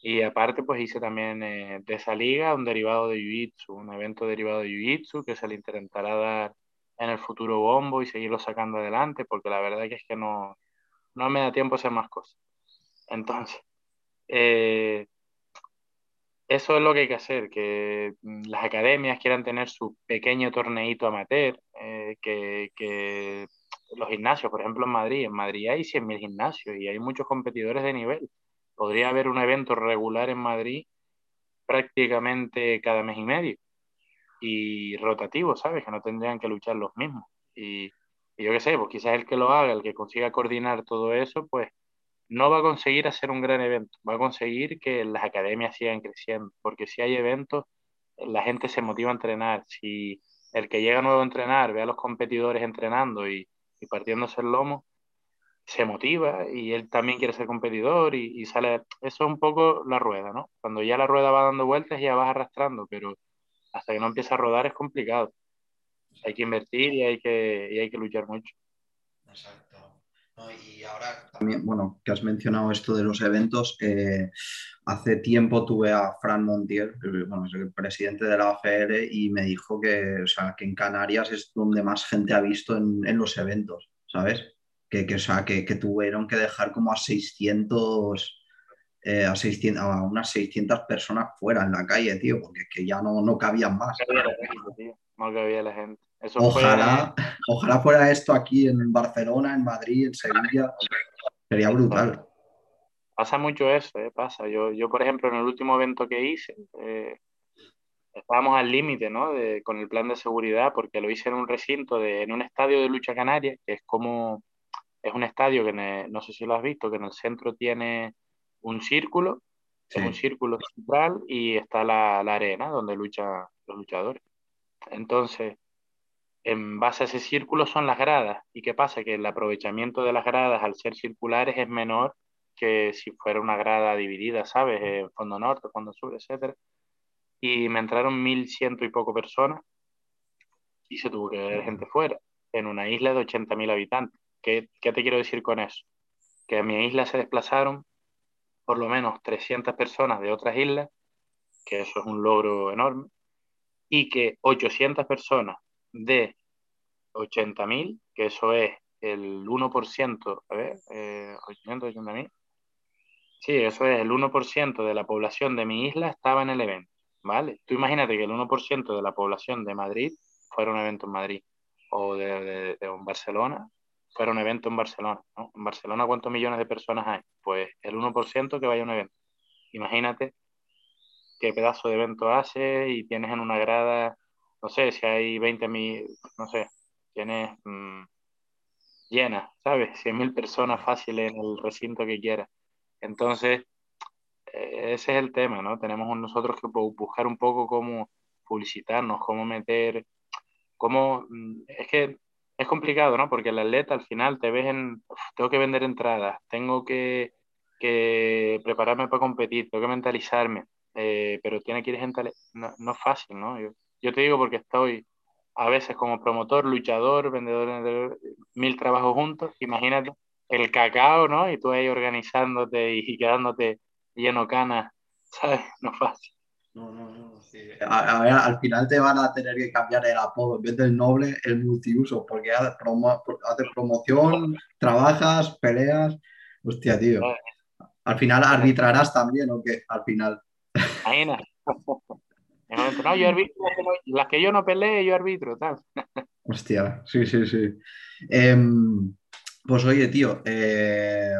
Y aparte, pues hice también eh, de esa liga un derivado de Jiu-Jitsu, un evento derivado de Jiu-Jitsu que se le intentará dar en el futuro bombo y seguirlo sacando adelante, porque la verdad que es que no, no me da tiempo a hacer más cosas. Entonces, eh, eso es lo que hay que hacer, que mm, las academias quieran tener su pequeño torneito amateur, eh, que, que los gimnasios, por ejemplo en Madrid, en Madrid hay 100.000 gimnasios y hay muchos competidores de nivel. Podría haber un evento regular en Madrid prácticamente cada mes y medio y rotativo, ¿sabes? Que no tendrían que luchar los mismos. Y, yo qué sé, pues quizás el que lo haga, el que consiga coordinar todo eso, pues no va a conseguir hacer un gran evento, va a conseguir que las academias sigan creciendo, porque si hay eventos, la gente se motiva a entrenar. Si el que llega nuevo a entrenar ve a los competidores entrenando y, y partiéndose el lomo, se motiva y él también quiere ser competidor y, sale. Eso es un poco la rueda, ¿no? Cuando ya la rueda va dando vueltas ya vas arrastrando, pero hasta que no empieza a rodar es complicado. Hay que invertir y hay que, y hay que luchar mucho. Exacto. Y ahora también, bueno, que has mencionado esto de los eventos, eh, hace tiempo tuve a Fran Montiel, bueno, es el presidente de la AFL, y me dijo que, o sea, que en Canarias es donde más gente ha visto en, en los eventos, ¿sabes? Que, que, o sea, que, que, tuvieron que dejar como a 600, eh, a, 600, a unas 600 personas fuera en la calle, tío, porque es que ya no, no cabían más. No cabía la gente, tío. No cabía la gente. Eso ojalá, fue... ojalá fuera esto aquí en Barcelona, en Madrid, en Sevilla. Sería brutal. Pasa mucho eso, ¿eh? pasa. Yo, yo, por ejemplo, en el último evento que hice, eh, estábamos al límite, ¿no? De, con el plan de seguridad, porque lo hice en un recinto, de, en un estadio de lucha canaria, que es como, es un estadio que no sé si lo has visto, que en el centro tiene un círculo, es un círculo central y está la, la arena donde luchan los luchadores. Entonces, en base a ese círculo son las gradas. ¿Y qué pasa? Que el aprovechamiento de las gradas al ser circulares es menor que si fuera una grada dividida, ¿sabes? En fondo norte, fondo sur, etcétera. Y me entraron mil ciento y poco personas y se tuvo que ver gente fuera, en una isla de 80.000 habitantes. ¿Qué, ¿Qué te quiero decir con eso? Que a mi isla se desplazaron por lo menos 300 personas de otras islas, que eso es un logro enorme, y que 800 personas de 80.000, que eso es el 1%, a ver, eh, 880.000, sí, eso es el 1% de la población de mi isla estaba en el evento, ¿vale? Tú imagínate que el 1% de la población de Madrid fuera un evento en Madrid, o de, Barcelona, fuera un evento en Barcelona. En Barcelona, ¿cuántos millones de personas hay? Pues el 1% que vaya a un evento. Imagínate qué pedazo de evento hace y tienes en una grada, no sé, si hay 20 mil, no sé, tienes mmm, llena, ¿sabes? 100 mil personas fáciles en el recinto que quieras. Entonces, eh, ese es el tema, ¿no? Tenemos nosotros que buscar un poco cómo publicitarnos, cómo meter, cómo... Mm, es que es complicado, ¿no? Porque el atleta al final te ves en... tengo que vender entradas, tengo que, que prepararme para competir, tengo que mentalizarme, eh, pero tiene que ir gente... No, no es fácil, ¿no? Yo te digo porque estoy a veces como promotor, luchador, vendedor de mil trabajos juntos, imagínate el cacao, ¿no? Y tú ahí organizándote y, quedándote lleno canas, ¿sabes? No es fácil. No, no, no. Sí. A, ver, al final te van a tener que cambiar el apodo. En vez del noble, el multiuso, porque haces, promo promoción, trabajas, peleas. Hostia, tío. Al final arbitrarás también, ¿o qué? Al final. Imagina. No, yo arbitro, las que yo no peleé, yo arbitro, tal. Hostia, sí, sí, sí. Em, pues oye, tío, eh,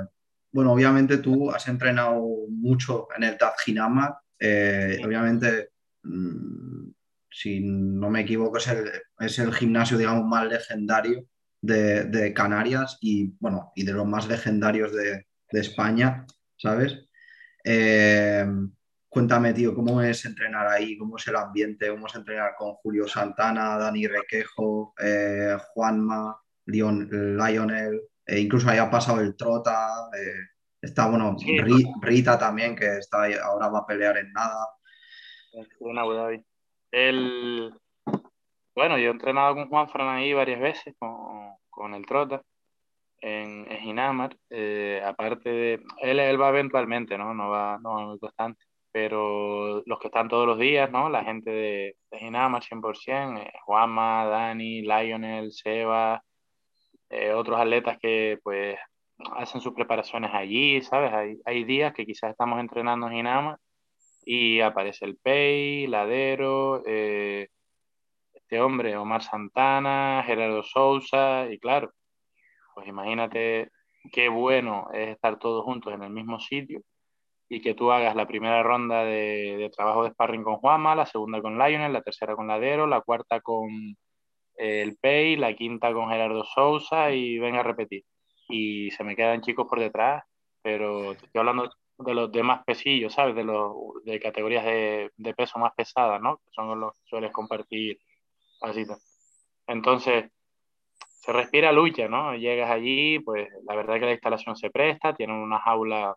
bueno, obviamente tú has entrenado mucho en el Tadjinama. Eh, obviamente, mm, si no me equivoco, es el, es el gimnasio, digamos, más legendario de, Canarias y, bueno, y de los más legendarios de, España, ¿sabes? Eh, cuéntame, tío, ¿cómo es entrenar ahí? ¿Cómo es el ambiente? ¿Cómo es entrenar con Julio Santana, Dani Requejo, Juanma, Lionel? E incluso ahí ha pasado el Trota, eh, está, bueno, Rita también, que está ahora va a pelear en nada. En Abu Dhabi. El... Bueno, yo he entrenado con Juan Fran ahí varias veces, con, el Trota, en, en Ginamar. Eh, aparte de... Él, él va eventualmente, ¿no? No va, no va muy constante. Pero los que están todos los días, ¿no? La gente de, de Ginamar 100%, eh, Juanma, Dani, Lionel, Seba, eh, otros atletas que pues hacen sus preparaciones allí, ¿sabes? Hay, días que quizás estamos entrenando en Inama y aparece el Pei, Ladero, eh, este hombre, Omar Santana, Gerardo Sousa, y claro, pues imagínate qué bueno es estar todos juntos en el mismo sitio y que tú hagas la primera ronda de, de trabajo de sparring con Juanma, la segunda con Lionel, la tercera con Ladero, la cuarta con el Pay, la quinta con Gerardo Sousa y venga a repetir. Y se me quedan chicos por detrás, pero estoy hablando de los demás pesillos, ¿sabes? De los de categorías de, de peso más pesadas, ¿no? Que son los que sueles compartir así. Entonces, se respira lucha, ¿no? Llegas allí, pues la verdad es que la instalación se presta, tienen una jaula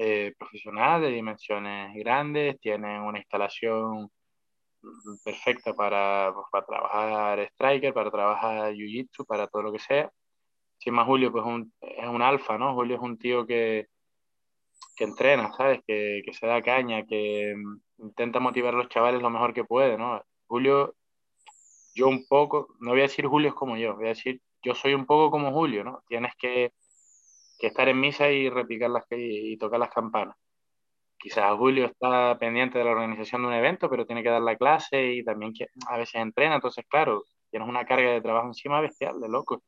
eh, profesional de dimensiones grandes, tienen una instalación perfecta para, pues, para trabajar striker, para trabajar jiu-jitsu, para todo lo que sea. Más Julio pues un, es un alfa, ¿no? Julio es un tío que, que entrena, ¿sabes? Que, que, se da caña, que mm, intenta motivar a los chavales lo mejor que puede, ¿no? Julio, yo un poco, no voy a decir Julio es como yo, voy a decir, yo soy un poco como Julio, ¿no? Tienes que, que estar en misa y repicar las y tocar las campanas quizás Julio está pendiente de la organización de un evento, pero tiene que dar la clase y también a veces entrena, entonces claro, tienes una carga de trabajo encima bestial, de loco.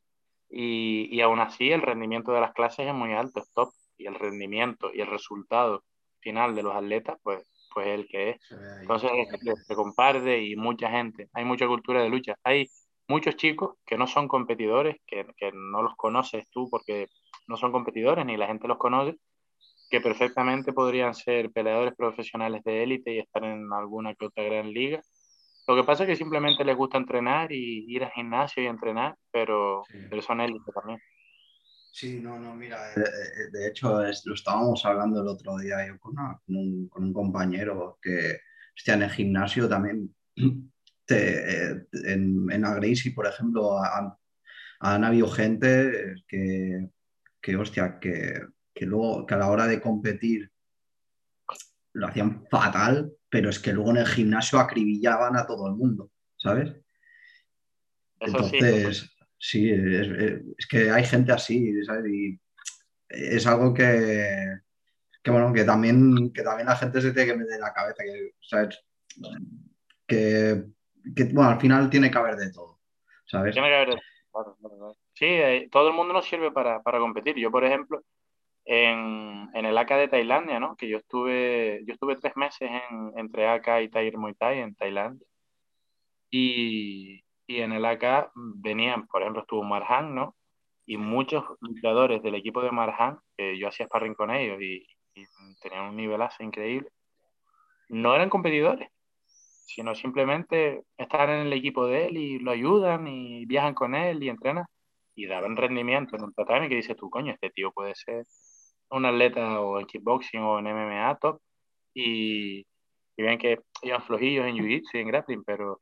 Y, y aún así el rendimiento de las clases es muy alto, es top, y el rendimiento y el resultado final de los atletas, pues, pues el que es. Entonces se comparte y mucha gente, hay mucha cultura de lucha. Hay muchos chicos que no son competidores, que, que no los conoces tú porque no son competidores ni la gente los conoce, que perfectamente podrían ser peleadores profesionales de élite y estar en alguna que otra gran liga. Lo que pasa es que simplemente les gusta entrenar y ir al gimnasio y entrenar, pero, son élite también. Sí, no, no, mira, eh, eh, de, hecho lo estábamos hablando el otro día yo con, un, con un, compañero que, está en el gimnasio también, eh, en, en Agracie, por ejemplo, han, han habido gente que, que, hostia, que que luego, que a la hora de competir lo hacían fatal, pero es que luego en el gimnasio acribillaban a todo el mundo, ¿sabes? Entonces, sí, es, que hay gente así, ¿sabes? Y es algo que, que, bueno, que también, que también la gente se tiene que meter en la cabeza, que, ¿sabes? Que, bueno, al final tiene que haber de todo, ¿sabes? Tiene que haber de todo. Sí, eh, todo el mundo nos sirve para, para competir. Yo, por ejemplo, en, en, el ACA de Tailandia, ¿no? Que yo estuve, yo estuve tres meses en, entre ACA y Thai Muay Thai en Tailandia. Y, y en el AK venían, por ejemplo, estuvo Marhan, ¿no? Y muchos luchadores del equipo de Marhan, que yo hacía sparring con ellos y, tenían un nivelazo increíble, no eran competidores, sino simplemente estaban en el equipo de él y lo ayudan y viajan con él y entrenan y daban rendimiento en un tatami que dice tú, coño, este tío puede ser un atleta o en kickboxing o en MMA top y, y ven que iban flojillos en jiu-jitsu y en grappling, pero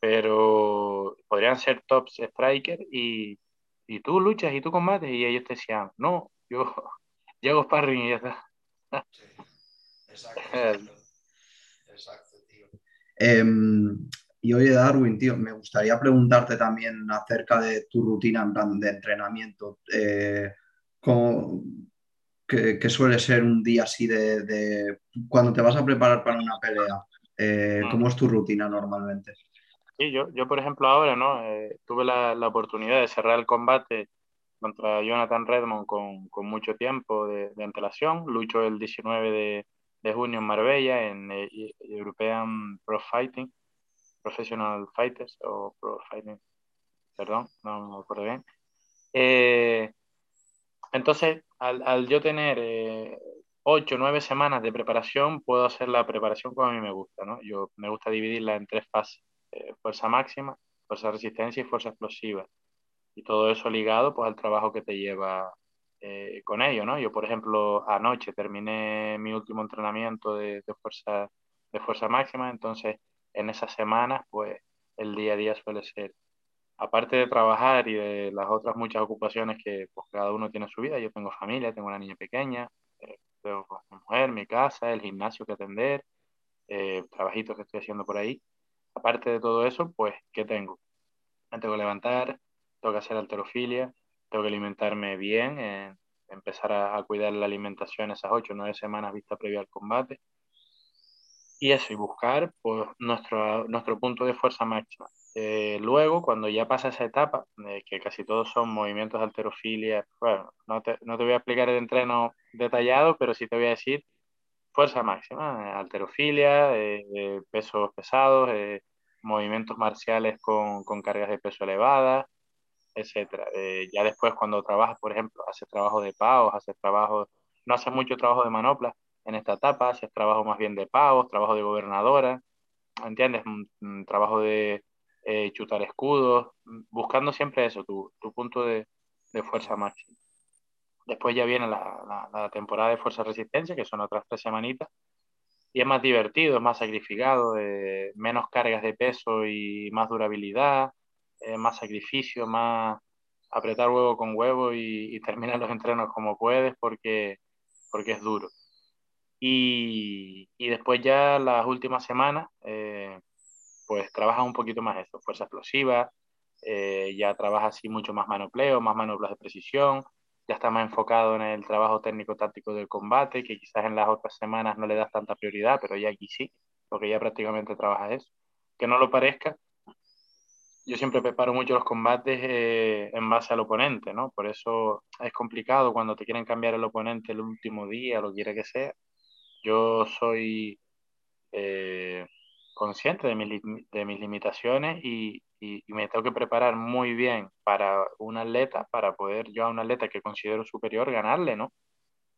pero podrían ser tops striker y, y tú luchas y tú combates y ellos te decían, no, yo, llego sparring y ya está. exacto, exacto. tío. Em, y oye, Darwin, tío, me gustaría preguntarte también acerca de tu rutina en plan de entrenamiento. Eh, que, suele ser un día así de, de, cuando te vas a preparar para una pelea? Eh, ¿Cómo es tu rutina normalmente? Sí, yo, yo por ejemplo ahora, ¿no? Eh, tuve la, la, oportunidad de cerrar el combate contra Jonathan Redmond con, con mucho tiempo de, de, antelación. Lucho el 19 de, de junio en Marbella, en eh, European Pro Fighting, Professional Fighters o Pro Fighting, perdón, no me acuerdo bien. Eh, entonces, al, al, yo tener ocho, nueve semanas de preparación, puedo hacer la preparación como a mí me gusta, ¿no? Yo me gusta dividirla en tres fases eh, fuerza máxima, fuerza resistencia y fuerza explosiva. Y todo eso ligado pues al trabajo que te lleva eh, con ello, ¿no? Yo, por ejemplo, anoche terminé mi último entrenamiento de, fuerza, de fuerza máxima, entonces en esas semanas pues el día a día suele ser, aparte de trabajar y de las otras muchas ocupaciones que pues, cada uno tiene en su vida, yo tengo familia, tengo una niña pequeña, eh, tengo pues, mi mujer, mi casa, el gimnasio que atender, trabajitos que estoy haciendo por ahí, Aparte de todo eso, pues, ¿qué tengo? Me tengo que levantar, tengo que hacer alterofilia, tengo que alimentarme bien, eh, empezar a, cuidar la alimentación esas ocho o nueve semanas vista previa al combate. Y eso, y buscar pues, nuestro, nuestro punto de fuerza máxima. Eh, luego, cuando ya pasa esa etapa, eh, que casi todos son movimientos de alterofilia, bueno, no te, no te voy a explicar el entreno detallado, pero sí te voy a decir fuerza máxima, alterofilia, eh, pesos pesados, eh, movimientos marciales con, con, cargas de peso elevadas, etc. Eh, ya después cuando trabajas, por ejemplo, haces trabajo de pavos, haces trabajo, no haces mucho trabajo de manopla en esta etapa, haces trabajo más bien de pavos, trabajo de gobernadora, ¿entiendes? Un, trabajo de chutar escudos, buscando siempre eso, tu, tu punto de, de fuerza máxima. Después ya viene la, la, temporada de fuerza resistencia, que son otras tres semanitas. Y es más divertido, es más sacrificado, eh, menos cargas de peso y más durabilidad, eh, más sacrificio, más apretar huevo con huevo y, terminar los entrenos como puedes porque, porque es duro. Y, y después ya las últimas semanas, eh, pues trabajas un poquito más eso, fuerza explosiva, eh, ya trabajas así mucho más manopleo, más manoplas de precisión, ya está más enfocado en el trabajo técnico-táctico del combate, que quizás en las otras semanas no le das tanta prioridad, pero ya aquí sí, porque ya prácticamente trabaja eso. Que no lo parezca, yo siempre preparo mucho los combates eh, en base al oponente, ¿no? Por eso es complicado cuando te quieren cambiar el oponente el último día, lo quiera que sea. Yo soy eh, consciente de, mis, de mis limitaciones y, y, me tengo que preparar muy bien para un atleta, para poder yo a un atleta que considero superior ganarle, ¿no?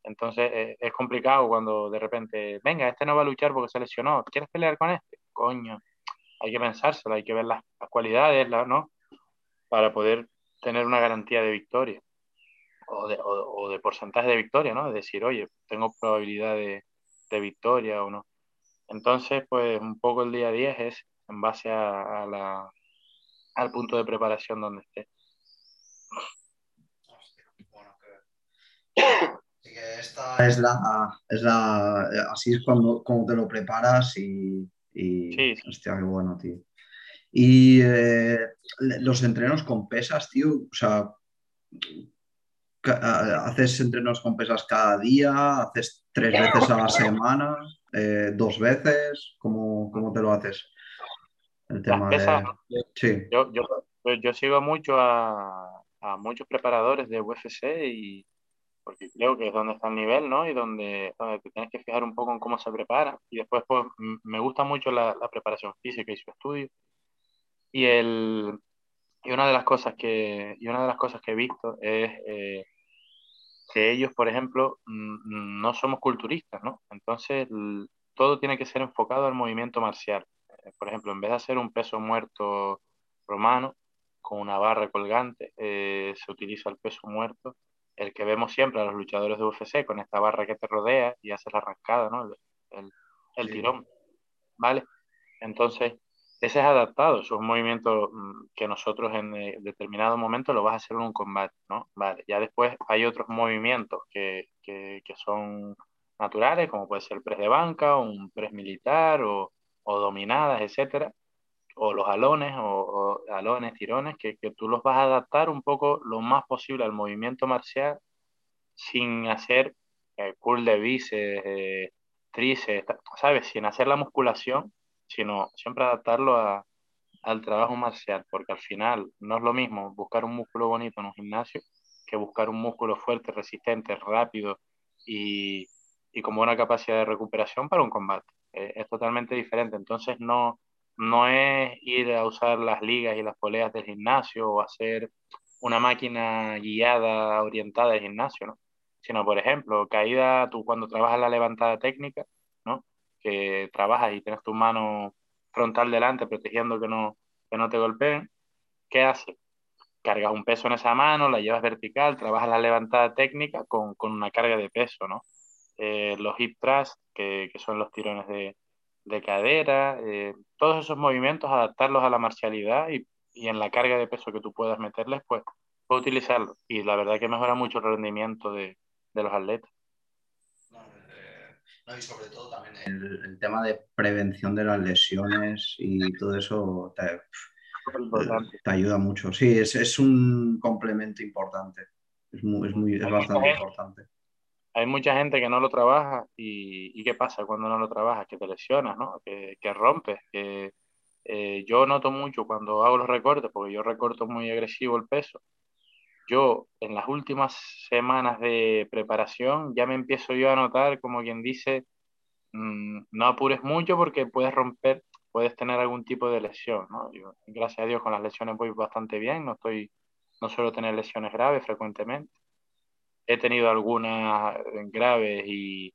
Entonces eh, es complicado cuando de repente, venga, este no va a luchar porque se lesionó, ¿quieres pelear con este? Coño, hay que pensárselo, hay que ver las, cualidades, ¿no? Para poder tener una garantía de victoria o de, o, de porcentaje de victoria, ¿no? Es decir, oye, tengo probabilidad de, de victoria o no. Entonces, pues un poco el día a día es en base a, la, al punto de preparación donde esté. Bueno, que... esta es la, es la, así es cuando, como te lo preparas y, y Sí. hostia, qué bueno, tío. Y eh, los entrenos con pesas, tío, o sea, ¿haces entrenos con pesas cada día? ¿Haces tres veces a la semana? Eh, ¿dos veces? ¿Cómo, cómo te lo haces? El Las pesas, de... Sí, yo, yo, yo, yo sigo mucho a, a muchos preparadores de UFC y porque creo que es donde está el nivel, ¿no? Y donde, donde te tienes que fijar un poco en cómo se prepara. Y después, pues, me gusta mucho la, la preparación física y su estudio. Y, el, y una de las cosas que, y una de las cosas que he visto es eh, que ellos, por ejemplo, no somos culturistas, ¿no? Entonces, todo tiene que ser enfocado al movimiento marcial. Eh, Por ejemplo, en vez de hacer un peso muerto romano con una barra colgante, eh, se utiliza el peso muerto, el que vemos siempre a los luchadores de UFC, con esta barra que te rodea y haces la arrancada, ¿no? El, el- el Sí. tirón, ¿vale? Entonces, ese es adaptado, eso es un movimiento mm, que nosotros en eh, determinado momento lo vas a hacer en un combate, ¿no? Vale, ya después hay otros movimientos que, que, que son naturales, como puede ser press de banca, o un press militar, o, o dominadas, etcétera, o los alones, o, o alones, tirones, que, que tú los vas a adaptar un poco lo más posible al movimiento marcial sin hacer eh, curl de bíceps, eh, tríceps, ¿sabes? Sin hacer la musculación, sino siempre adaptarlo a, al trabajo marcial, porque al final no es lo mismo buscar un músculo bonito en un gimnasio que buscar un músculo fuerte, resistente, rápido y, y con buena capacidad de recuperación para un combate. Eh, es totalmente diferente. Entonces no, no es ir a usar las ligas y las poleas del gimnasio o hacer una máquina guiada, orientada del gimnasio, ¿no? Sino, por ejemplo, caída, tú cuando trabajas la levantada técnica, ¿no? Que trabajas y tienes tu mano frontal delante protegiendo que no, que no te golpeen, ¿qué haces? Cargas un peso en esa mano, la llevas vertical, trabajas la levantada técnica con, con una carga de peso, ¿no? Eh, los hip thrust, que, que son los tirones de, de cadera, eh, todos esos movimientos, adaptarlos a la marcialidad y, y, en la carga de peso que tú puedas meterles, pues, puedes utilizarlo. Y la verdad que mejora mucho el rendimiento de, de los atletas. No, y sobre todo también el, el, tema de prevención de las lesiones y todo eso te, te ayuda mucho. Sí, es, es, un complemento importante. Es, muy, es, muy, es bastante importante. Hay mucha gente que no lo trabaja y, y, ¿qué pasa cuando no lo trabajas? Que te lesionas, ¿no? Que, que rompes. Que, eh, yo noto mucho cuando hago los recortes, porque yo recorto muy agresivo el peso. Yo en las últimas semanas de preparación ya me empiezo yo a notar, como quien dice, mmm, no apures mucho porque puedes romper, puedes tener algún tipo de lesión, ¿no? Yo, gracias a Dios con las lesiones voy bastante bien, no estoy, no suelo tener lesiones graves frecuentemente. He tenido algunas graves y,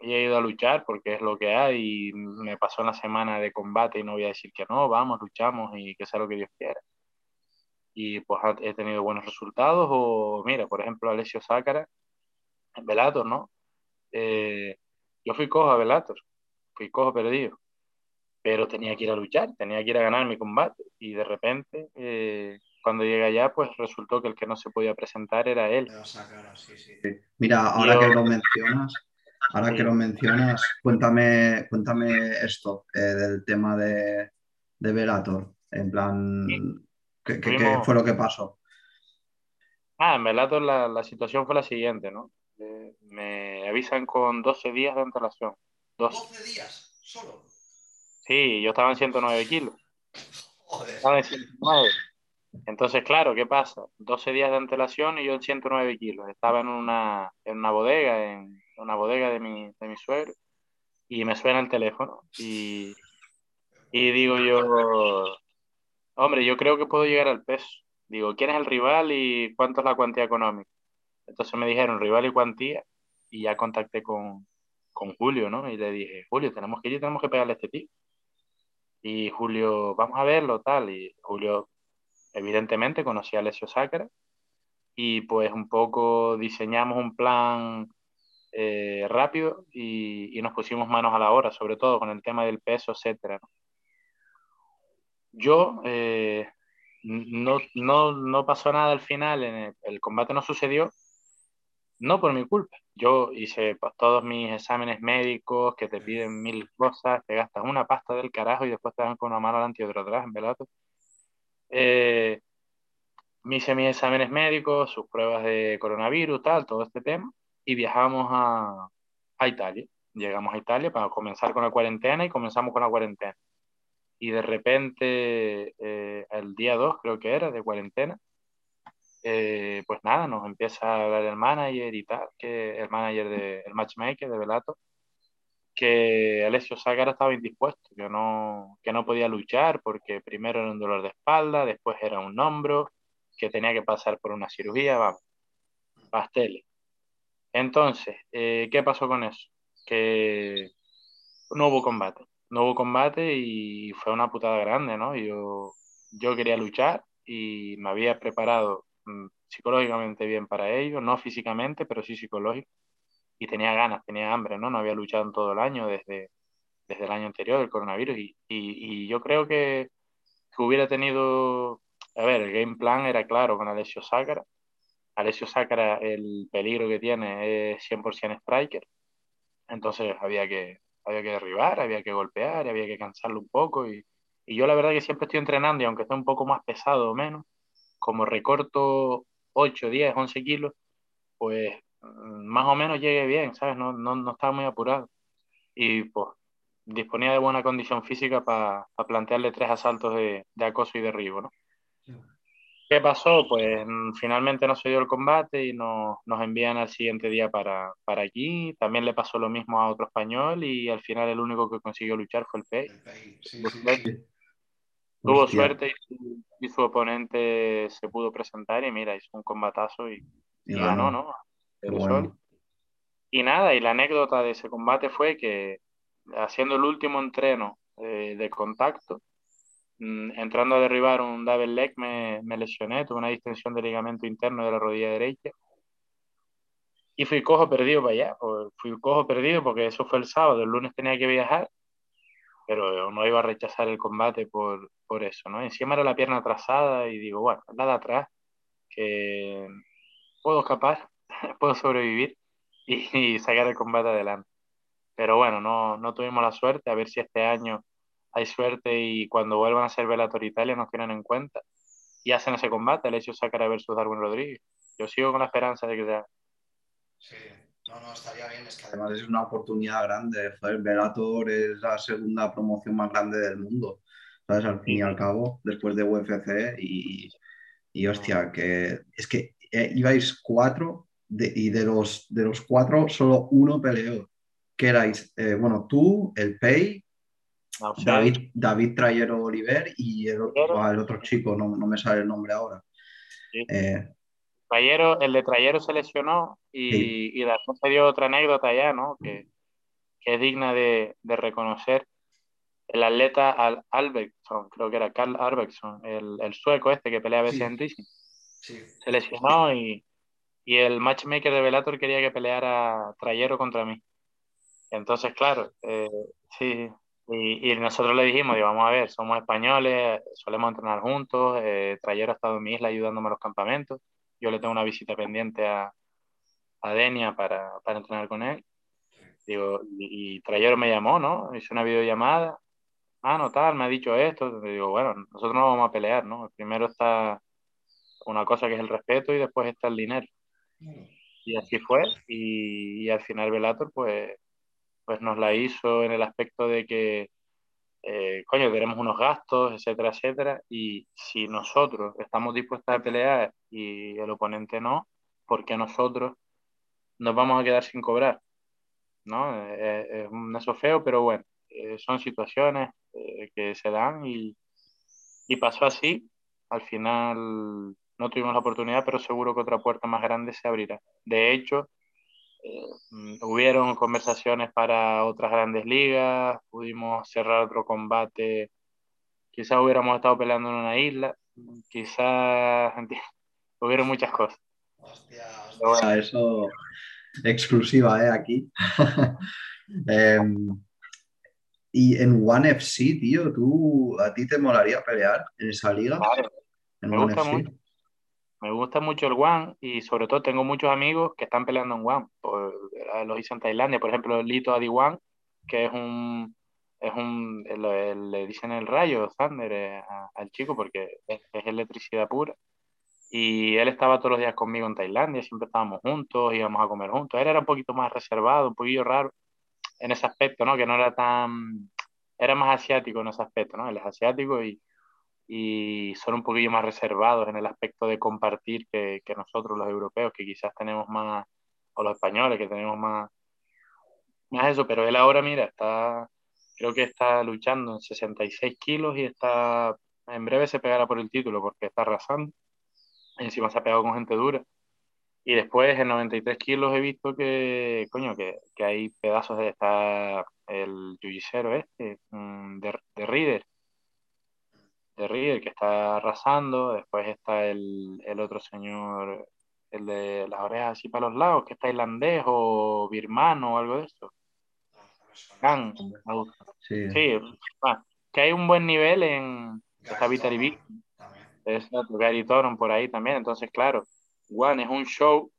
y, he ido a luchar porque es lo que hay y me pasó una semana de combate y no voy a decir que no, vamos, luchamos y que sea lo que Dios quiera. Y pues he tenido buenos resultados o mira, por ejemplo, Alessio Sácara en Velator, ¿no? Eh, yo fui cojo a Velator, fui cojo perdido, pero tenía que ir a luchar, tenía que ir a ganar mi combate y de repente eh, cuando llegué allá, pues resultó que el que no se podía presentar era él. Sí, sí. Mira, ahora Yo... que lo mencionas, ahora sí. que lo mencionas, cuéntame, cuéntame esto eh, del tema de, de Velator, en plan, sí. ¿qué, qué, ¿qué, fue lo que pasó? Ah, en Velator la, la situación fue la siguiente, ¿no? Eh, me avisan con 12 días de antelación. 12, 12 días, solo. Sí, yo estaba en 109 kilos. Joder. Estaba en 109. Entonces, claro, ¿qué pasa? 12 días de antelación y yo en 109 kilos. Estaba en una, en una bodega, en una bodega de mi, de mi suegro, y me suena el teléfono. Y, y digo yo, hombre, yo creo que puedo llegar al peso. Digo, ¿quién es el rival y cuánto es la cuantía económica? Entonces me dijeron rival y cuantía, y ya contacté con, con Julio, ¿no? Y le dije, Julio, tenemos que ir tenemos que pegarle a este tipo. Y Julio, vamos a verlo, tal. Y Julio evidentemente conocí a Alessio Sacra y pues un poco diseñamos un plan eh, rápido y, y, nos pusimos manos a la obra, sobre todo con el tema del peso, etcétera. Yo eh, no, no, no pasó nada al final, en el, el, combate no sucedió, no por mi culpa. Yo hice pues, todos mis exámenes médicos que te piden mil cosas, te gastas una pasta del carajo y después te dan con una mano otra atrás en velato. Eh, hice mis exámenes médicos, sus pruebas de coronavirus, tal, todo este tema, y viajamos a, a Italia. Llegamos a Italia para comenzar con la cuarentena y comenzamos con la cuarentena. Y de repente, eh, el día 2 creo que era de cuarentena, eh, pues nada, nos empieza a hablar el manager y tal, que el manager, de, el matchmaker de Velato, que Alessio Ságara estaba indispuesto, que no, que no podía luchar porque primero era un dolor de espalda, después era un hombro, que tenía que pasar por una cirugía, vamos, pasteles. Entonces, eh, ¿qué pasó con eso? Que no hubo combate, no hubo combate y fue una putada grande, ¿no? Yo, yo quería luchar y me había preparado Mm, psicológicamente bien para ello, no físicamente, pero sí psicológico. Y tenía ganas, tenía hambre, ¿no? No había luchado en todo el año desde, desde el año anterior del coronavirus. Y, y, yo creo que, que, hubiera tenido, a ver, el game plan era claro con Alessio Sácara. Alessio Sácara, el peligro que tiene es 100% striker. Entonces había que, había que derribar, había que golpear, había que cansarlo un poco. Y, y yo la verdad que siempre estoy entrenando y aunque esté un poco más pesado o menos, como recorto 8, 10, 11 kilos, pues más o menos llegué bien, ¿sabes? No, no, no estaba muy apurado. Y pues disponía de buena condición física para plantearle tres asaltos de, de, acoso y derribo, ¿no? ¿Qué pasó? Pues mm, finalmente no se dio el combate y nos, nos envían al siguiente día para, para allí. También le pasó lo mismo a otro español y al final el único que consiguió luchar fue el Pei. Sí, sí, Tuvo suerte y su, oponente se pudo presentar y mira, hizo un combatazo y, ganó, ¿no? Y nada, y la anécdota de ese combate fue que haciendo el último entreno eh, de contacto, mm, entrando a derribar un double leg me, me, lesioné, tuve una distensión de ligamento interno de la rodilla derecha. Y fui cojo perdido para allá, fui cojo perdido porque eso fue el sábado, el lunes tenía que viajar pero no iba a rechazar el combate por, por eso, ¿no? Encima era la pierna atrasada y digo, bueno, nada atrás, que puedo escapar, puedo sobrevivir y, sacar el combate adelante. Pero bueno, no, no tuvimos la suerte, a ver si este año hay suerte y cuando vuelvan a ser Velator Italia nos tienen en cuenta y hacen ese combate, el hecho Sacara versus Darwin Rodríguez. Yo sigo con la esperanza de que sea. Sí, no, no, estaría bien, es que además es una oportunidad grande. Joder, Velator es la segunda promoción más grande del mundo, ¿sabes? Al fin y al cabo, después de UFC y, y hostia, que es que eh, ibais cuatro y de los, de los cuatro solo uno peleó. Que erais, eh, bueno, tú, el Pei, ah, David, David Trayero Oliver y el, el otro chico, no, no, me sale el nombre ahora. Eh, el de Trayero se lesionó y, y se dio otra anécdota ya, ¿no? Que, que es digna de, de, reconocer. El atleta Al Albertson, creo que era Carl Albertson, el, el sueco este que pelea a veces en Racing, se lesionó y, y, el matchmaker de Bellator quería que peleara Trayero contra mí. Entonces, claro, eh, sí, y, y, nosotros le dijimos, digo, vamos a ver, somos españoles, solemos entrenar juntos, eh, Trayero ha estado en mi isla ayudándome a los campamentos yo le tengo una visita pendiente a, a Denia para, para entrenar con él. Digo, y, y me llamó, ¿no? Hizo una videollamada. Ah, no tal, me ha dicho esto. Digo, bueno, nosotros no vamos a pelear, ¿no? Primero está una cosa que es el respeto y después está el dinero. Y así fue. Y, y al final Velator, pues, pues nos la hizo en el aspecto de que eh, coño, tenemos unos gastos, etcétera, etcétera, y si nosotros estamos dispuestos a pelear y el oponente no, ¿por qué nosotros nos vamos a quedar sin cobrar? ¿No? Eh, eh, es un eso feo, pero bueno, son situaciones que se dan y, y pasó así. Al final no tuvimos la oportunidad, pero seguro que otra puerta más grande se abrirá. De hecho, eh, hubieron conversaciones para otras grandes ligas, pudimos cerrar otro combate, quizás hubiéramos estado peleando en una isla, quizás hubieron muchas cosas. Hostia, eso exclusiva, ¿eh? Aquí. Em, y en One FC, tío, ¿tú, ¿a ti te molaría pelear en esa liga? me gusta mucho. Me gusta mucho el One y sobre todo tengo muchos amigos que están peleando en One. Por, lo hice en Tailandia, por ejemplo, Lito Adiwan, que es un, es un, le dicen el rayo Thunder eh, al chico porque es, electricidad pura. Y él estaba todos los días conmigo en Tailandia, siempre estábamos juntos, íbamos a comer juntos. Él era un poquito más reservado, un poquillo raro en ese aspecto, ¿no? Que no era tan, era más asiático en ese aspecto, ¿no? Él es asiático y, y son un poquillo más reservados en el aspecto de compartir que, que nosotros los europeos, que quizás tenemos más, o los españoles, que tenemos más, más eso, pero él ahora, mira, está, creo que está luchando en 66 kilos y está, en breve se pegará por el título porque está arrasando. Encima se ha pegado con gente dura. Y después en 93 kilos he visto que, coño, que, que hay pedazos de está el yujicero este, de, de Reader, de Reader que está arrasando. Después está el, el otro señor, el de las orejas así para los lados, que está irlandés o birmano o algo de eso. Sí, sí ah, que hay un buen nivel en esta Vitali Vic. Gary Toron por ahí también. Entonces, claro, One es un show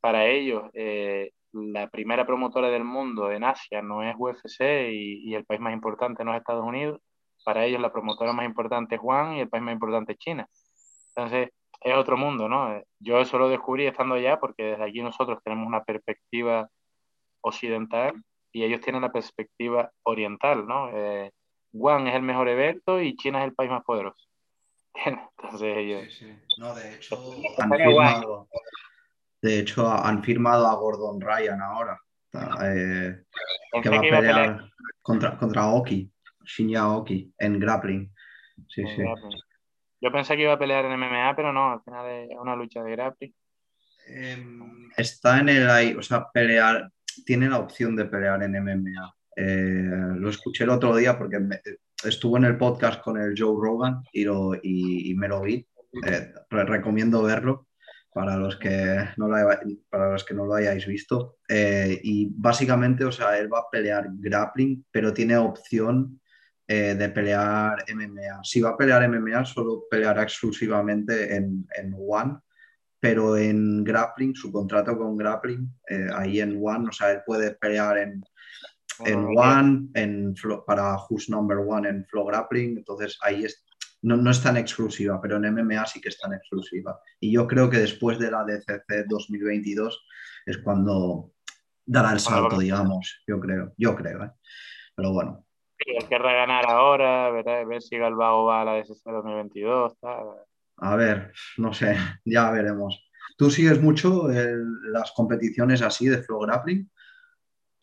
para ellos. Eh, la primera promotora del mundo en Asia no es UFC y, y, el país más importante no es Estados Unidos. Para ellos la promotora más importante es Juan y el país más importante es China. Entonces, es otro mundo, ¿no? Yo eso lo descubrí estando allá porque desde aquí nosotros tenemos una perspectiva occidental y ellos tienen la perspectiva oriental, ¿no? Eh, es el mejor evento y China es el país más poderoso. Entonces ellos... Sí, sí. No, de hecho, han firmado, de hecho, han firmado a Gordon Ryan ahora, eh, que va a pelear, Contra, contra Oki, Shinya Oki, en grappling. Sí, sí. Yo pensé que iba a pelear en MMA, pero no, al final es una lucha de grappling. Em, está en el, o sea, pelear, tiene la opción de pelear en MMA. Eh, lo escuché el otro día porque estuvo en el podcast con el Joe Rogan y, y, me lo vi. Eh, recomiendo verlo para los que no lo, para los que no lo hayáis visto. Eh, y básicamente, o sea, él va a pelear grappling, pero tiene opción de pelear MMA. Si va a pelear MMA, solo peleará exclusivamente en, en One pero en grappling, su contrato con grappling, eh, ahí en One, o sea, él puede pelear en, en One, en para Who's Number One en Flow Grappling, entonces ahí es, no, no, es tan exclusiva, pero en MMA sí que es tan exclusiva. Y yo creo que después de la DCC 2022 es cuando dará el salto, digamos, yo creo, yo creo, ¿eh? pero bueno. Hay que reganar ahora, ver, ver si Galbao va a la DCC 2022, tal. A ver, no sé, ya veremos. ¿Tú sigues mucho las competiciones así de flow grappling?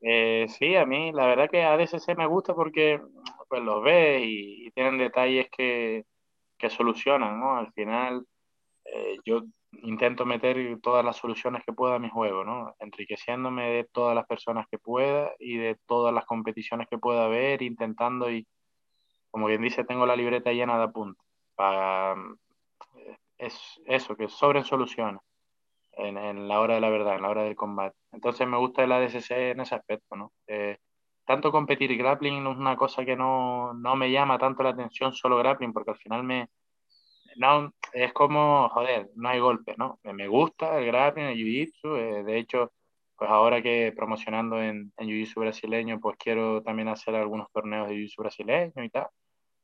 Eh, sí, a mí la verdad que ADCC me gusta porque pues los ves y, tienen detalles que, que, solucionan, ¿no? Al final eh, yo intento meter todas las soluciones que pueda a mi juego, ¿no? Enriqueciéndome de todas las personas que pueda y de todas las competiciones que pueda haber, intentando y, como bien dice, tengo la libreta llena de apuntes para es eso, que sobren soluciones en, la hora de la verdad, en la hora del combate. Entonces me gusta el ADCC en ese aspecto, ¿no? Eh, tanto competir y grappling es una cosa que no, no, me llama tanto la atención solo grappling, porque al final me... No, es como, joder, no hay golpe, ¿no? Me gusta el grappling, el jiu-jitsu, eh, de hecho, pues ahora que promocionando en, en jiu-jitsu brasileño, pues quiero también hacer algunos torneos de jiu-jitsu brasileño y tal,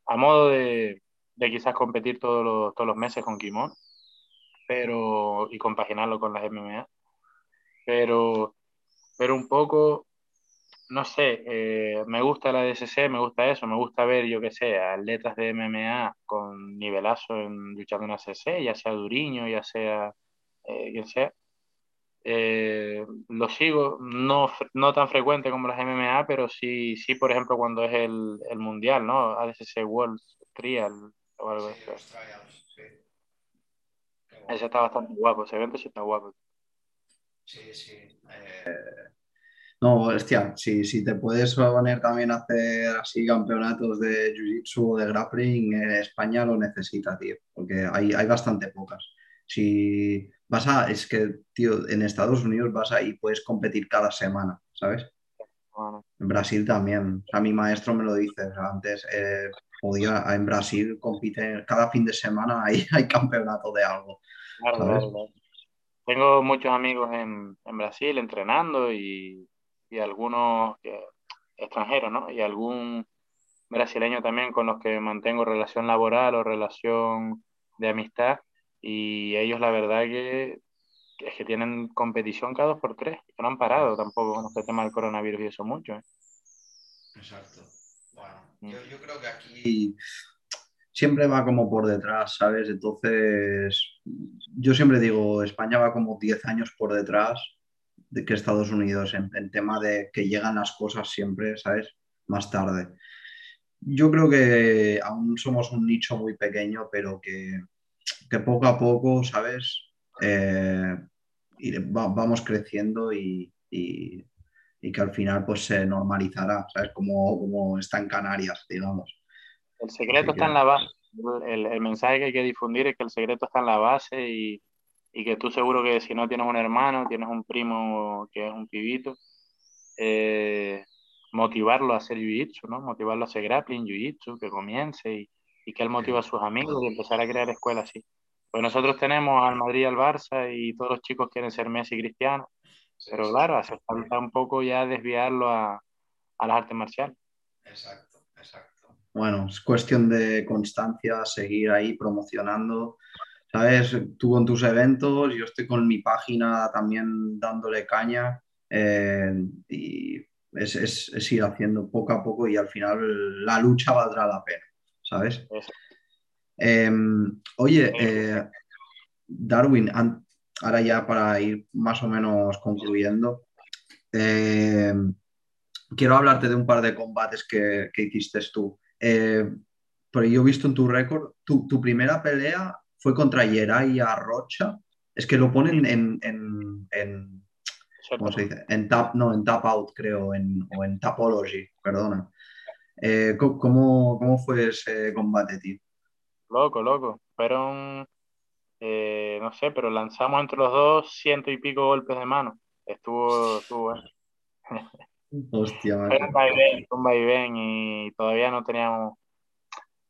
a modo de, de quizás competir todos los, todos los meses con Kimon pero, y compaginarlo con las MMA. Pero, pero un poco, no sé, eh, me gusta la DSC, me gusta eso, me gusta ver, yo que sé, atletas de MMA con nivelazo en luchando en ACC, ya sea Duriño, ya sea eh, quien sea. Eh, lo sigo, no, no tan frecuente como las MMA, pero sí, sí por ejemplo, cuando es el, el Mundial, ¿no? ADCC World Trial, ese está bastante guapo, ese evento sí está guapo. Sí, sí. Eh, no, hostia, si, si te puedes poner también a hacer así campeonatos de Jiu-Jitsu o de grappling, en España lo necesita, tío, porque hay, hay bastante pocas. Si vas a, es que, tío, en Estados Unidos vas ahí, puedes competir cada semana, ¿sabes? En Brasil también. O sea, mi maestro me lo dice. antes, eh, podía, en Brasil compite cada fin de semana, hay, hay campeonato de algo. Tengo muchos amigos en, en Brasil entrenando y, y algunos extranjeros, ¿no? Y algún brasileño también con los que mantengo relación laboral o relación de amistad y ellos la verdad que es que tienen competición cada dos por tres, no han parado tampoco con este tema del coronavirus y eso mucho. ¿eh? Exacto. Bueno, mm. yo, yo, creo que aquí siempre va como por detrás, ¿sabes? Entonces, yo siempre digo, España va como 10 años por detrás de que Estados Unidos en, en tema de que llegan las cosas siempre, ¿sabes? Más tarde. Yo creo que aún somos un nicho muy pequeño, pero que, que poco a poco, ¿sabes? Eh, vamos creciendo y, y, que al final pues se normalizará, ¿sabes? Como, como está en Canarias, digamos. El secreto está en la base. El, el, mensaje que hay que difundir es que el secreto está en la base y, y, que tú seguro que si no tienes un hermano, tienes un primo que es un pibito, eh, motivarlo a hacer jiu-jitsu, ¿no? Motivarlo a hacer grappling, jiu-jitsu, que comience y, y, que él motive a sus amigos y empezar a crear escuelas así. Pues nosotros tenemos al Madrid al Barça y todos los chicos quieren ser Messi y Cristiano. Pero claro, hace falta un poco ya desviarlo a, a las artes marciales. Exacto, exacto. Bueno, es cuestión de constancia, seguir ahí promocionando. ¿Sabes? Tú con tus eventos, yo estoy con mi página también dándole caña. Eh, y es, es, es, ir haciendo poco a poco y al final la lucha valdrá la pena, ¿sabes? Em, oye, eh, Darwin, ahora ya para ir más o menos concluyendo, em, quiero hablarte de un par de combates que, que hiciste tú. Eh, pero yo he visto en tu récord, tu, tu, primera pelea fue contra Yeray Rocha. Es que lo ponen en, en, en ¿cómo se dice? En tap, no, en tap out, creo, en, o en tapology, perdona. Eh, ¿cómo, ¿Cómo fue ese combate, tío? Loco, loco. Fueron, eh, no sé, pero lanzamos entre los dos ciento y pico golpes de mano. Estuvo, estuvo Hostia, Fue un vaivén, un vaivén y todavía no teníamos.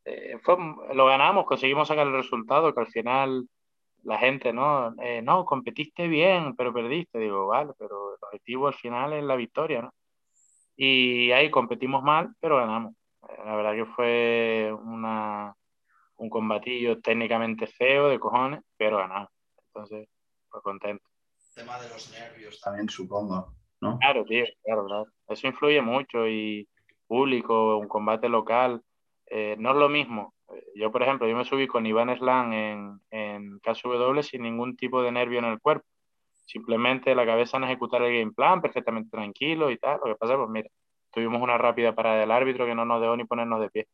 Eh, fue, lo ganamos, conseguimos sacar el resultado, que al final la gente, ¿no? Eh, no, competiste bien, pero perdiste. Digo, vale, pero el objetivo al final es la victoria, ¿no? Y ahí competimos mal, pero ganamos. La verdad que fue una, un combatillo técnicamente feo de cojones, pero ganado. Entonces, pues contento. El tema de los nervios también, supongo, ¿no? Claro, tío, claro, claro. Eso influye mucho y público, un combate local, eh, no es lo mismo. Yo, por ejemplo, yo me subí con Iván Slan en, en KSW sin ningún tipo de nervio en el cuerpo. Simplemente la cabeza en ejecutar el game plan perfectamente tranquilo y tal. Lo que pasa, pues mira, tuvimos una rápida parada del árbitro que no nos dejó ni ponernos de pie.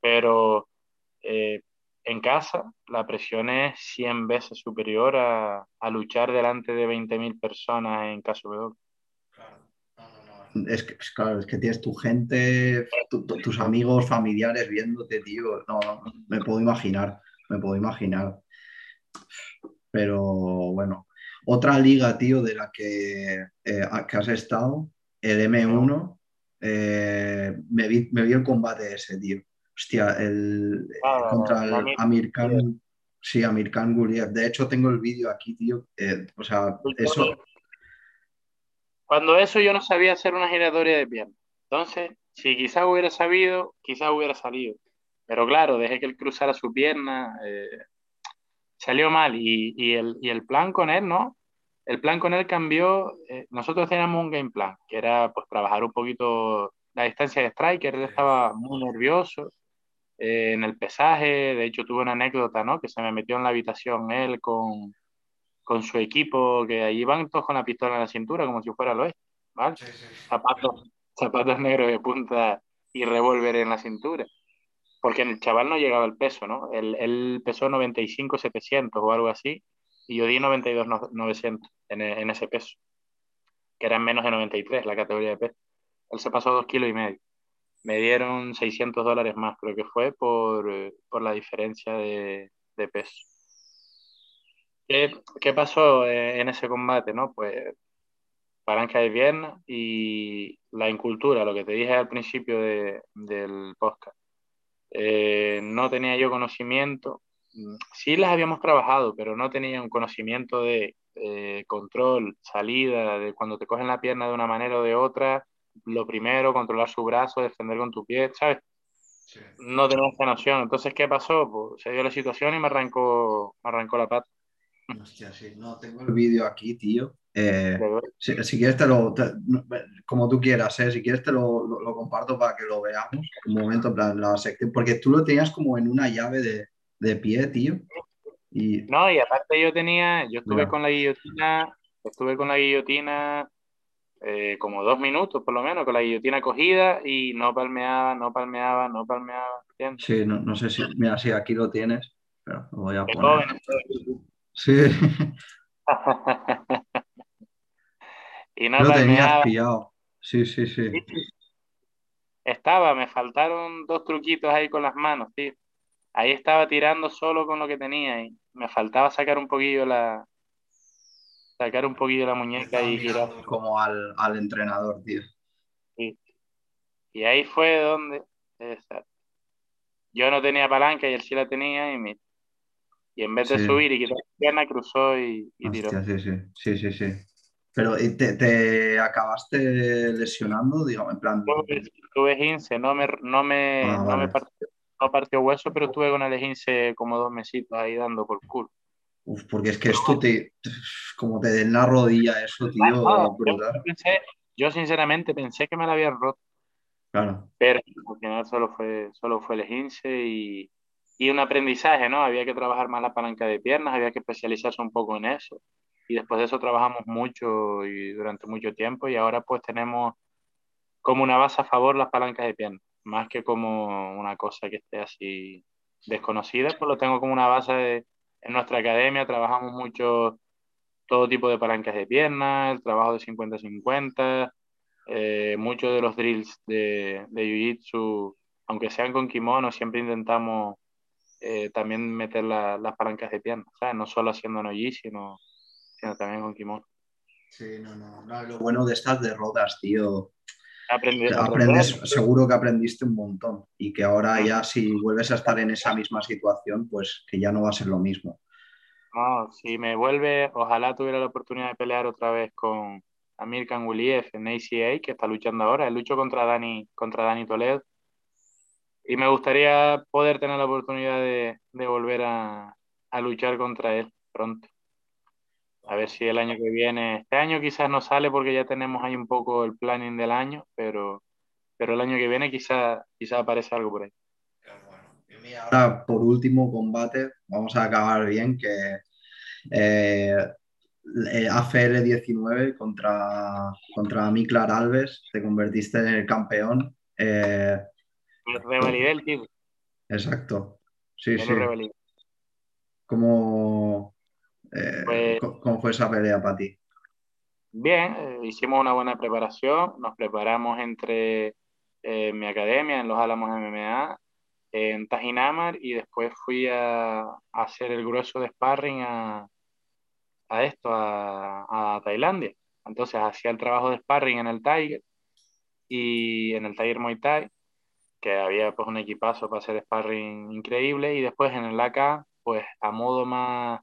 Pero eh, en casa la presión es 100 veces superior a, a luchar delante de 20.000 personas en caso de Claro. No, no, Es que, pues, claro, es que tienes tu gente, tu, tu, tus amigos, familiares viéndote, tío. No, no, me puedo imaginar, me puedo imaginar. Pero bueno, otra liga, tío, de la que, eh, que has estado, el M1, eh, me, vi, me vi el combate ese, tío. Hostia, el, ah, contra el Amir Khan. Sí, Amir Khan Guliev. De hecho, tengo el vídeo aquí, tío. Eh, o sea, eso. Cuando eso yo no sabía hacer una giratoria de pierna. Entonces, si quizás hubiera sabido, quizás hubiera salido. Pero claro, dejé que él cruzara su pierna. Eh, salió mal. Y, y, el, y, el, plan con él, ¿no? El plan con él cambió. Eh, nosotros teníamos un game plan, que era pues trabajar un poquito la distancia de striker. Él estaba muy nervioso eh, en el pesaje. De hecho, tuve una anécdota, ¿no? Que se me metió en la habitación él con, con su equipo, que allí van todos con la pistola en la cintura, como si fuera lo oeste, ¿vale? Sí, sí. Zapatos, zapatos negros de punta y revólver en la cintura. Porque el chaval no llegaba al peso, ¿no? Él, él pesó 95, 700 o algo así, y yo di 92, 900 en, en ese peso, que eran menos de 93 la categoría de peso. Él se pasó dos kilos y medio me dieron 600 dólares más, creo que fue por, por la diferencia de, de peso. ¿Qué, ¿Qué, pasó eh, en ese combate? No? Pues palanca de pierna y la incultura, lo que te dije al principio de, del podcast. eh, no tenía yo conocimiento. Sí las habíamos trabajado, pero no tenía un conocimiento de control, salida, de cuando te cogen la pierna de una manera o de otra, lo primero, controlar su brazo, defender con tu pie, ¿sabes? No tenía esa noción. Entonces, ¿qué pasó? Pues se dio la situación y me arrancó, me arrancó la pata. Hostia, sí, no, tengo el vídeo aquí, tío. Eh, si, quieres te lo, como tú quieras, ¿eh? si quieres te lo, lo, comparto para que lo veamos un momento, plan, la sección, porque tú lo tenías como en una llave de, de pie, tío. Y... No, y aparte yo tenía, yo estuve con la guillotina, estuve con la guillotina eh, como dos minutos por lo menos, con la guillotina cogida y no palmeaba, no palmeaba, no palmeaba. Sí, no, no, sé si, mira, sí, aquí lo tienes, pero lo voy a poner. Sí. y no lo tenías pillado. Sí, sí, sí. Estaba, me faltaron dos truquitos ahí con las manos, tío. Ahí estaba tirando solo con lo que tenía y me faltaba sacar un poquillo la, sacar un poquillo la muñeca y girar. Como al, al, entrenador, tío. Sí. Y ahí fue donde. Yo no tenía palanca y él sí la tenía y me, y en vez de subir y quitar la pierna, cruzó y, tiró. Sí, sí, sí, sí, sí. Pero te, te, acabaste lesionando, digamos, en plan. Tuve, 15, no me, no me, ah, no me partió, no partió, hueso, pero tuve con el 15 como dos mesitos ahí dando por culo. Uf, porque es que esto te, como te den la rodilla, eso, tío, yo, pensé, yo, sinceramente pensé que me la había roto. Claro. Pero al final solo fue, solo fue el 15 y, y un aprendizaje, ¿no? Había que trabajar más la palanca de piernas, había que especializarse un poco en eso. Y después de eso trabajamos mucho y durante mucho tiempo y ahora pues tenemos como una base a favor las palancas de piernas, más que como una cosa que esté así desconocida, pues lo tengo como una base en nuestra academia, trabajamos mucho todo tipo de palancas de piernas, el trabajo de 50-50, eh, muchos de los drills de, de Jiu-Jitsu, aunque sean con kimono, siempre intentamos eh, también meter las palancas de pierna, ¿sabes? No solo haciendo no sino, sino también con kimono. Sí, no, no, Lo bueno de estas derrotas, tío. aprendes, seguro que aprendiste un montón y que ahora ya si vuelves a estar en esa misma situación, pues que ya no va a ser lo mismo. No, si me vuelve, ojalá tuviera la oportunidad de pelear otra vez con Amir Kanguliev en ACA, que está luchando ahora. Él luchó contra Dani, contra Dani Toledo y me gustaría poder tener la oportunidad de, volver a, luchar contra él pronto. A ver si el año que viene, este año quizás no sale porque ya tenemos ahí un poco el planning del año, pero, pero el año que viene quizás quizá aparece algo por ahí. ahora, por último combate, vamos a acabar bien, que eh, eh AFL 19 contra, contra Miklar Alves, te convertiste en el campeón. Eh, Revalidé el título. Exacto. Sí, sí. ¿Cómo, eh, pues ¿Cómo fue esa pelea para ti? Bien, eh, hicimos una buena preparación. Nos preparamos entre eh, mi academia, en Los Álamos MMA, en Tajinamar, y después fui a, hacer el grueso de sparring a, a esto, a, a, Tailandia. Entonces hacía el trabajo de sparring en el Tiger y en el Tiger Muay Thai que había pues un equipazo para hacer sparring increíble y después en el AK pues a modo más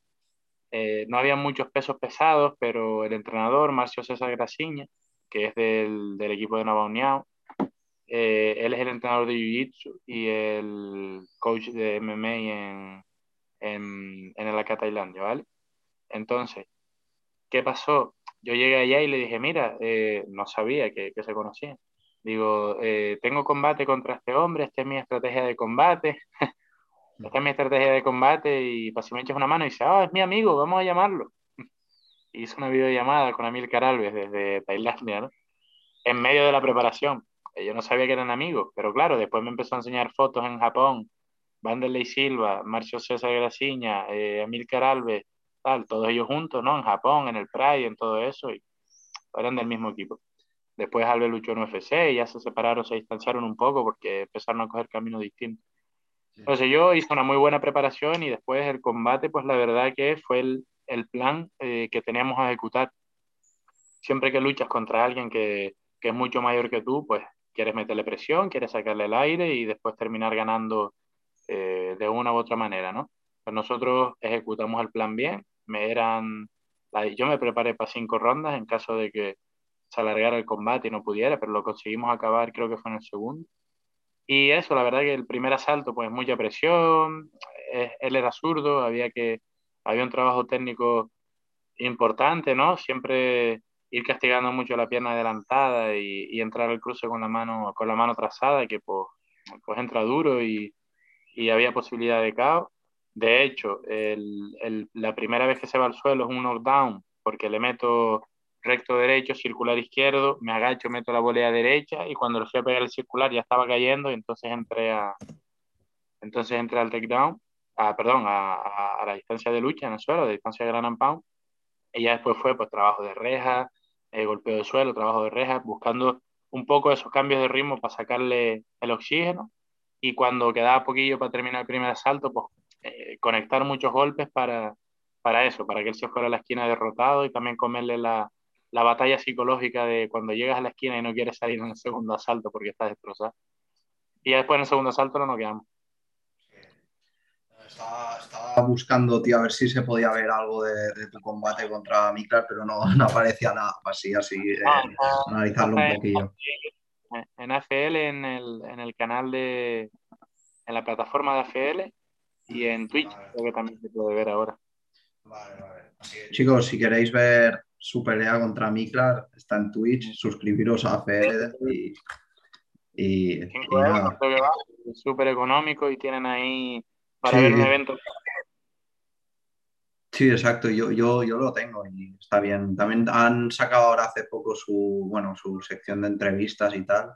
eh, no había muchos pesos pesados pero el entrenador Marcio César Graciña que es del, del equipo de Navauniao eh, él es el entrenador de Jiu-Jitsu y el coach de MMA en, en, en el AK Tailandia, ¿vale? Entonces, ¿qué pasó? Yo llegué allá y le dije, mira, eh, no sabía que, que se conocían Digo, eh, tengo combate contra este hombre, esta es mi estrategia de combate, esta es mi estrategia de combate y pues si me echas una mano y dice, ah, es mi amigo, vamos a llamarlo. Hice una videollamada con Amil Caralves desde Tailandia, ¿no? En medio de la preparación. Yo no sabía que eran amigos, pero claro, después me empezó a enseñar fotos en Japón. Vanderlei Silva, Marcio César Graciña, eh, Amil Caralves, tal, todos ellos juntos, ¿no? En Japón, en el Pride, en todo eso, y eran del mismo equipo. Después Alves luchó en UFC y ya se separaron, se distanciaron un poco porque empezaron a coger caminos distintos. Entonces yo hice una muy buena preparación y después el combate, pues la verdad que fue el, el plan eh, que teníamos a ejecutar. Siempre que luchas contra alguien que, que, es mucho mayor que tú, pues quieres meterle presión, quieres sacarle el aire y después terminar ganando eh, de una u otra manera, ¿no? Pues nosotros ejecutamos el plan bien, me eran, yo me preparé para cinco rondas en caso de que se alargara el combate y no pudiera, pero lo conseguimos acabar, creo que fue en el segundo. Y eso, la verdad que el primer asalto, pues mucha presión, él era zurdo, había que, había un trabajo técnico importante, ¿no? Siempre ir castigando mucho la pierna adelantada y, y, entrar al cruce con la mano, con la mano trazada, que pues, pues entra duro y, y había posibilidad de caos. De hecho, el, el, la primera vez que se va al suelo es un knockdown, porque le meto recto derecho, circular izquierdo, me agacho, meto la volea derecha y cuando le fui a pegar el circular ya estaba cayendo y entonces entré entonces entré al takedown, a, perdón, a, la distancia de lucha en el suelo, de distancia de gran and. Y ya después fue pues trabajo de reja, eh, golpeo de suelo, trabajo de reja, buscando un poco esos cambios de ritmo para sacarle el oxígeno. Y cuando quedaba poquillo para terminar el primer asalto, pues eh, conectar muchos golpes para, para eso, para que él se fuera a la esquina derrotado y también comerle la, la batalla psicológica de cuando llegas a la esquina y no quieres salir en el segundo asalto porque estás destrozado. Y ya después en el segundo asalto no nos quedamos. Estaba, estaba, buscando, tío, a ver si se podía ver algo de, de tu combate contra Miklar, pero no, no, aparecía nada. Así, así, eh, ah, analizarlo un poquillo. En AFL, en el, en el canal de. en la plataforma de AFL y en Twitch, creo que también se puede ver ahora. Vale, vale. Chicos, si queréis ver su pelea contra Miklar, está en Twitch, suscribiros a AFL y. y, y nada. Es súper económico y tienen ahí para sí. ver un evento. Sí, exacto, yo, yo, yo lo tengo y está bien. También han sacado ahora hace poco su, bueno, su sección de entrevistas y tal.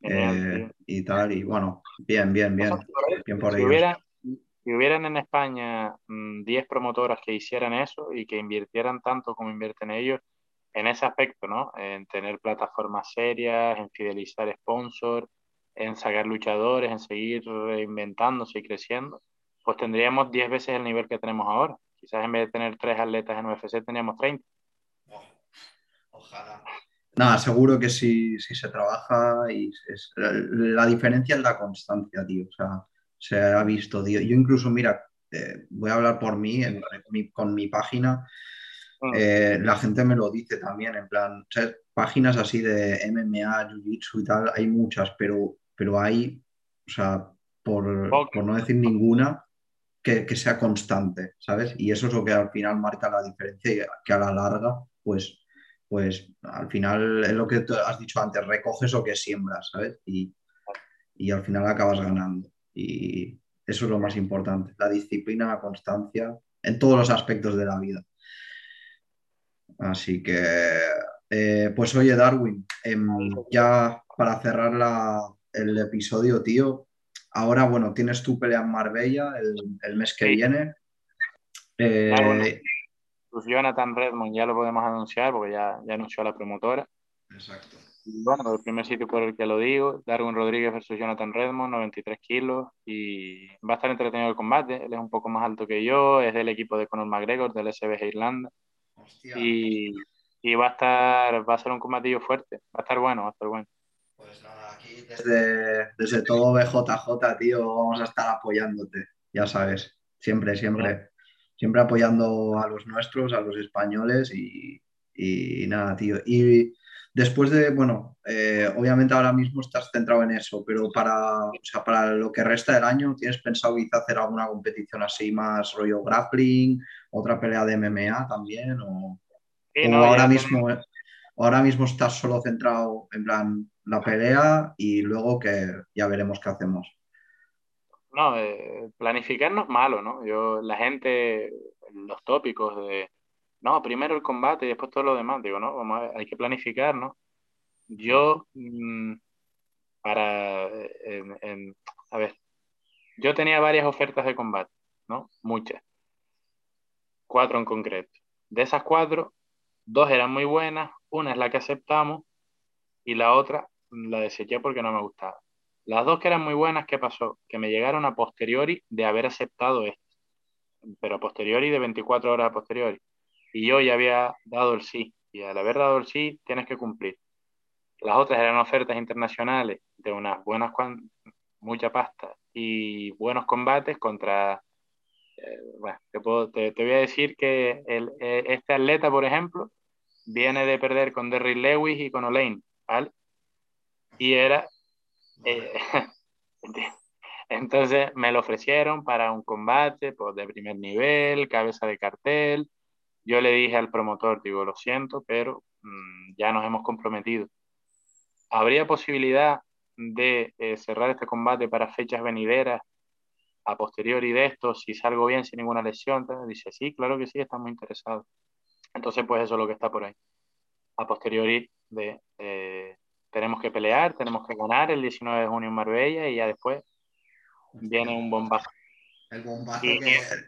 Eh, y tal, y bueno, bien, bien, bien. bien por si, ellos. Hubiera, si hubieran en España 10 mm, promotoras que hicieran eso y que invirtieran tanto como invierten ellos en ese aspecto, ¿no? En tener plataformas serias, en fidelizar sponsors, en sacar luchadores, en seguir reinventándose y creciendo, pues tendríamos 10 veces el nivel que tenemos ahora. Quizás en vez de tener 3 atletas en UFC teníamos 30. Oh, ojalá. Nada, seguro que si, si se trabaja y es, la diferencia es la constancia, tío. O sea, se ha visto, tío. Yo incluso, mira, eh, voy a hablar por mí, en, en mi, con mi página, eh, la gente me lo dice también, en plan, páginas así de MMA, Jiu-Jitsu y tal, hay muchas, pero pero hay, o sea, por, por no decir ninguna, que, que, sea constante, ¿sabes? Y eso es lo que al final marca la diferencia y que a la larga, pues, pues al final es lo que has dicho antes, recoges lo que siembras, ¿sabes? Y, y al final acabas ganando. Y eso es lo más importante, la disciplina, la constancia, en todos los aspectos de la vida. Así que, eh, pues oye, Darwin, eh, ya para cerrar la, el episodio, tío. Ahora, bueno, tienes tu pelea en Marbella el, el mes que viene. Eh... Ah, bueno. Pues Jonathan Redmond ya lo podemos anunciar porque ya, ya anunció a la promotora. Exacto. Bueno, el primer sitio por el que lo digo, Darwin Rodríguez versus Jonathan Redmond, 93 kilos, y va a estar entretenido el combate. Él es un poco más alto que yo, es del equipo de Conor McGregor, del SBG Irlanda. Hostia. Y, y va a estar, va a ser un combatillo fuerte, va a estar bueno, va a estar bueno. Pues nada, aquí desde, desde todo BJJ, tío, vamos a estar apoyándote, ya sabes, siempre, siempre, siempre apoyando a los nuestros, a los españoles y, y nada, tío. Y después de, bueno, eh, obviamente ahora mismo estás centrado en eso, pero para, o sea, para lo que resta del año, ¿tienes pensado quizá hacer alguna competición así más rollo grappling, otra pelea de MMA también? ¿O, Sí, o no, ahora mismo, ahora mismo estás solo centrado en plan la pelea y luego que ya veremos qué hacemos? No, eh, planificar no es malo, ¿no? Yo, la gente, los tópicos de, no, primero el combate y después todo lo demás, digo, no, vamos a hay que planificar, ¿no? Yo, mm, para, en, en, a ver, yo tenía varias ofertas de combate, ¿no? Muchas. Cuatro en concreto. De esas cuatro, dos eran muy buenas, una es la que aceptamos y la otra la deseché porque no me gustaba. Las dos que eran muy buenas, ¿qué pasó? Que me llegaron a posteriori de haber aceptado esto, pero a posteriori de 24 horas a posteriori. Y yo ya había dado el sí, y al haber dado el sí, tienes que cumplir. Las otras eran ofertas internacionales de unas buenas, mucha pasta y buenos combates contra... Eh, bueno, te, puedo, te, voy a decir que el, eh, este atleta, por ejemplo, viene de perder con Derry Lewis y con Olaine. Y era... Eh, entonces me lo ofrecieron para un combate pues, de primer nivel, cabeza de cartel. Yo le dije al promotor, digo, lo siento, pero mm, ya nos hemos comprometido. ¿Habría posibilidad de eh, cerrar este combate para fechas venideras a posteriori de esto, si salgo bien sin ninguna lesión? Dice, sí, claro que sí, estamos interesados. Entonces, pues eso es lo que está por ahí. A posteriori de, eh, tenemos que pelear, tenemos que ganar el 19 de junio en Marbella y ya después viene un bombazo. El bombazo que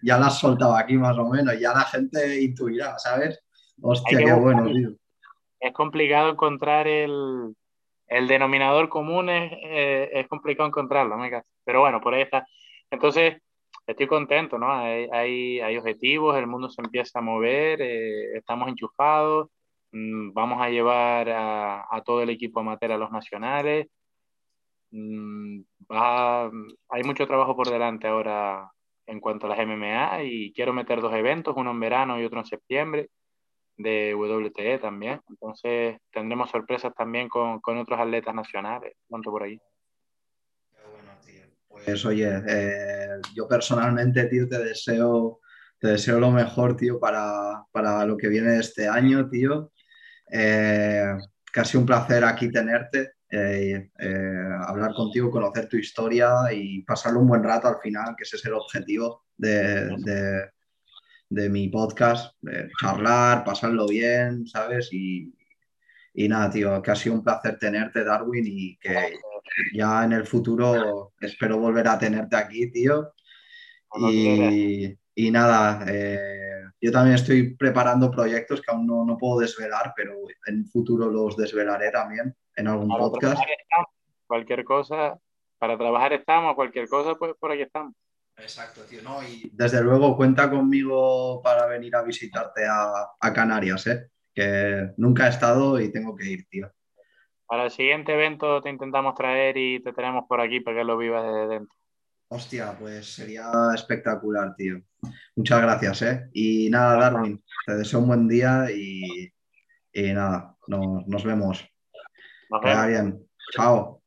ya lo has soltado aquí más o menos, ya la gente intuirá, ¿sabes? Hostia, qué bueno, tío. Es complicado encontrar el, el denominador común es, eh, es complicado encontrarlo, pero bueno, por ahí está. Entonces, estoy contento, ¿no? Hay, hay, hay objetivos, el mundo se empieza a mover, eh, estamos enchufados, mm, vamos a llevar a, a, todo el equipo amateur a los nacionales. Mm, hay mucho trabajo por delante ahora en cuanto a las MMA y quiero meter dos eventos, uno en verano y otro en septiembre de WTE también. Entonces tendremos sorpresas también con, con otros atletas nacionales, tanto por ahí. Pues oye, eh, yo personalmente, tío, te deseo, te deseo lo mejor, tío, para, para lo que viene este año, tío. Eh, casi un placer aquí tenerte, eh, hablar contigo, conocer tu historia y pasarlo un buen rato al final, que ese es el objetivo de, de mi podcast, charlar, pasarlo bien, ¿sabes? Y, y nada, tío, que ha sido un placer tenerte, Darwin, y que ya en el futuro espero volver a tenerte aquí, tío. Y, y nada, eh, yo también estoy preparando proyectos que aún no, no, puedo desvelar, pero en futuro los desvelaré también en algún podcast. Cualquier cosa, para trabajar estamos, cualquier cosa, pues por aquí estamos. Exacto, tío. No, y desde luego cuenta conmigo para venir a visitarte a, Canarias, ¿eh? que nunca he estado y tengo que ir, tío. Para el siguiente evento te intentamos traer y te tenemos por aquí para que lo vivas desde dentro. Hostia, pues sería espectacular, tío. Muchas gracias, ¿eh? Y nada, Darwin, te deseo un buen día y, nada, nos vemos. Nos vemos. bien. Chao.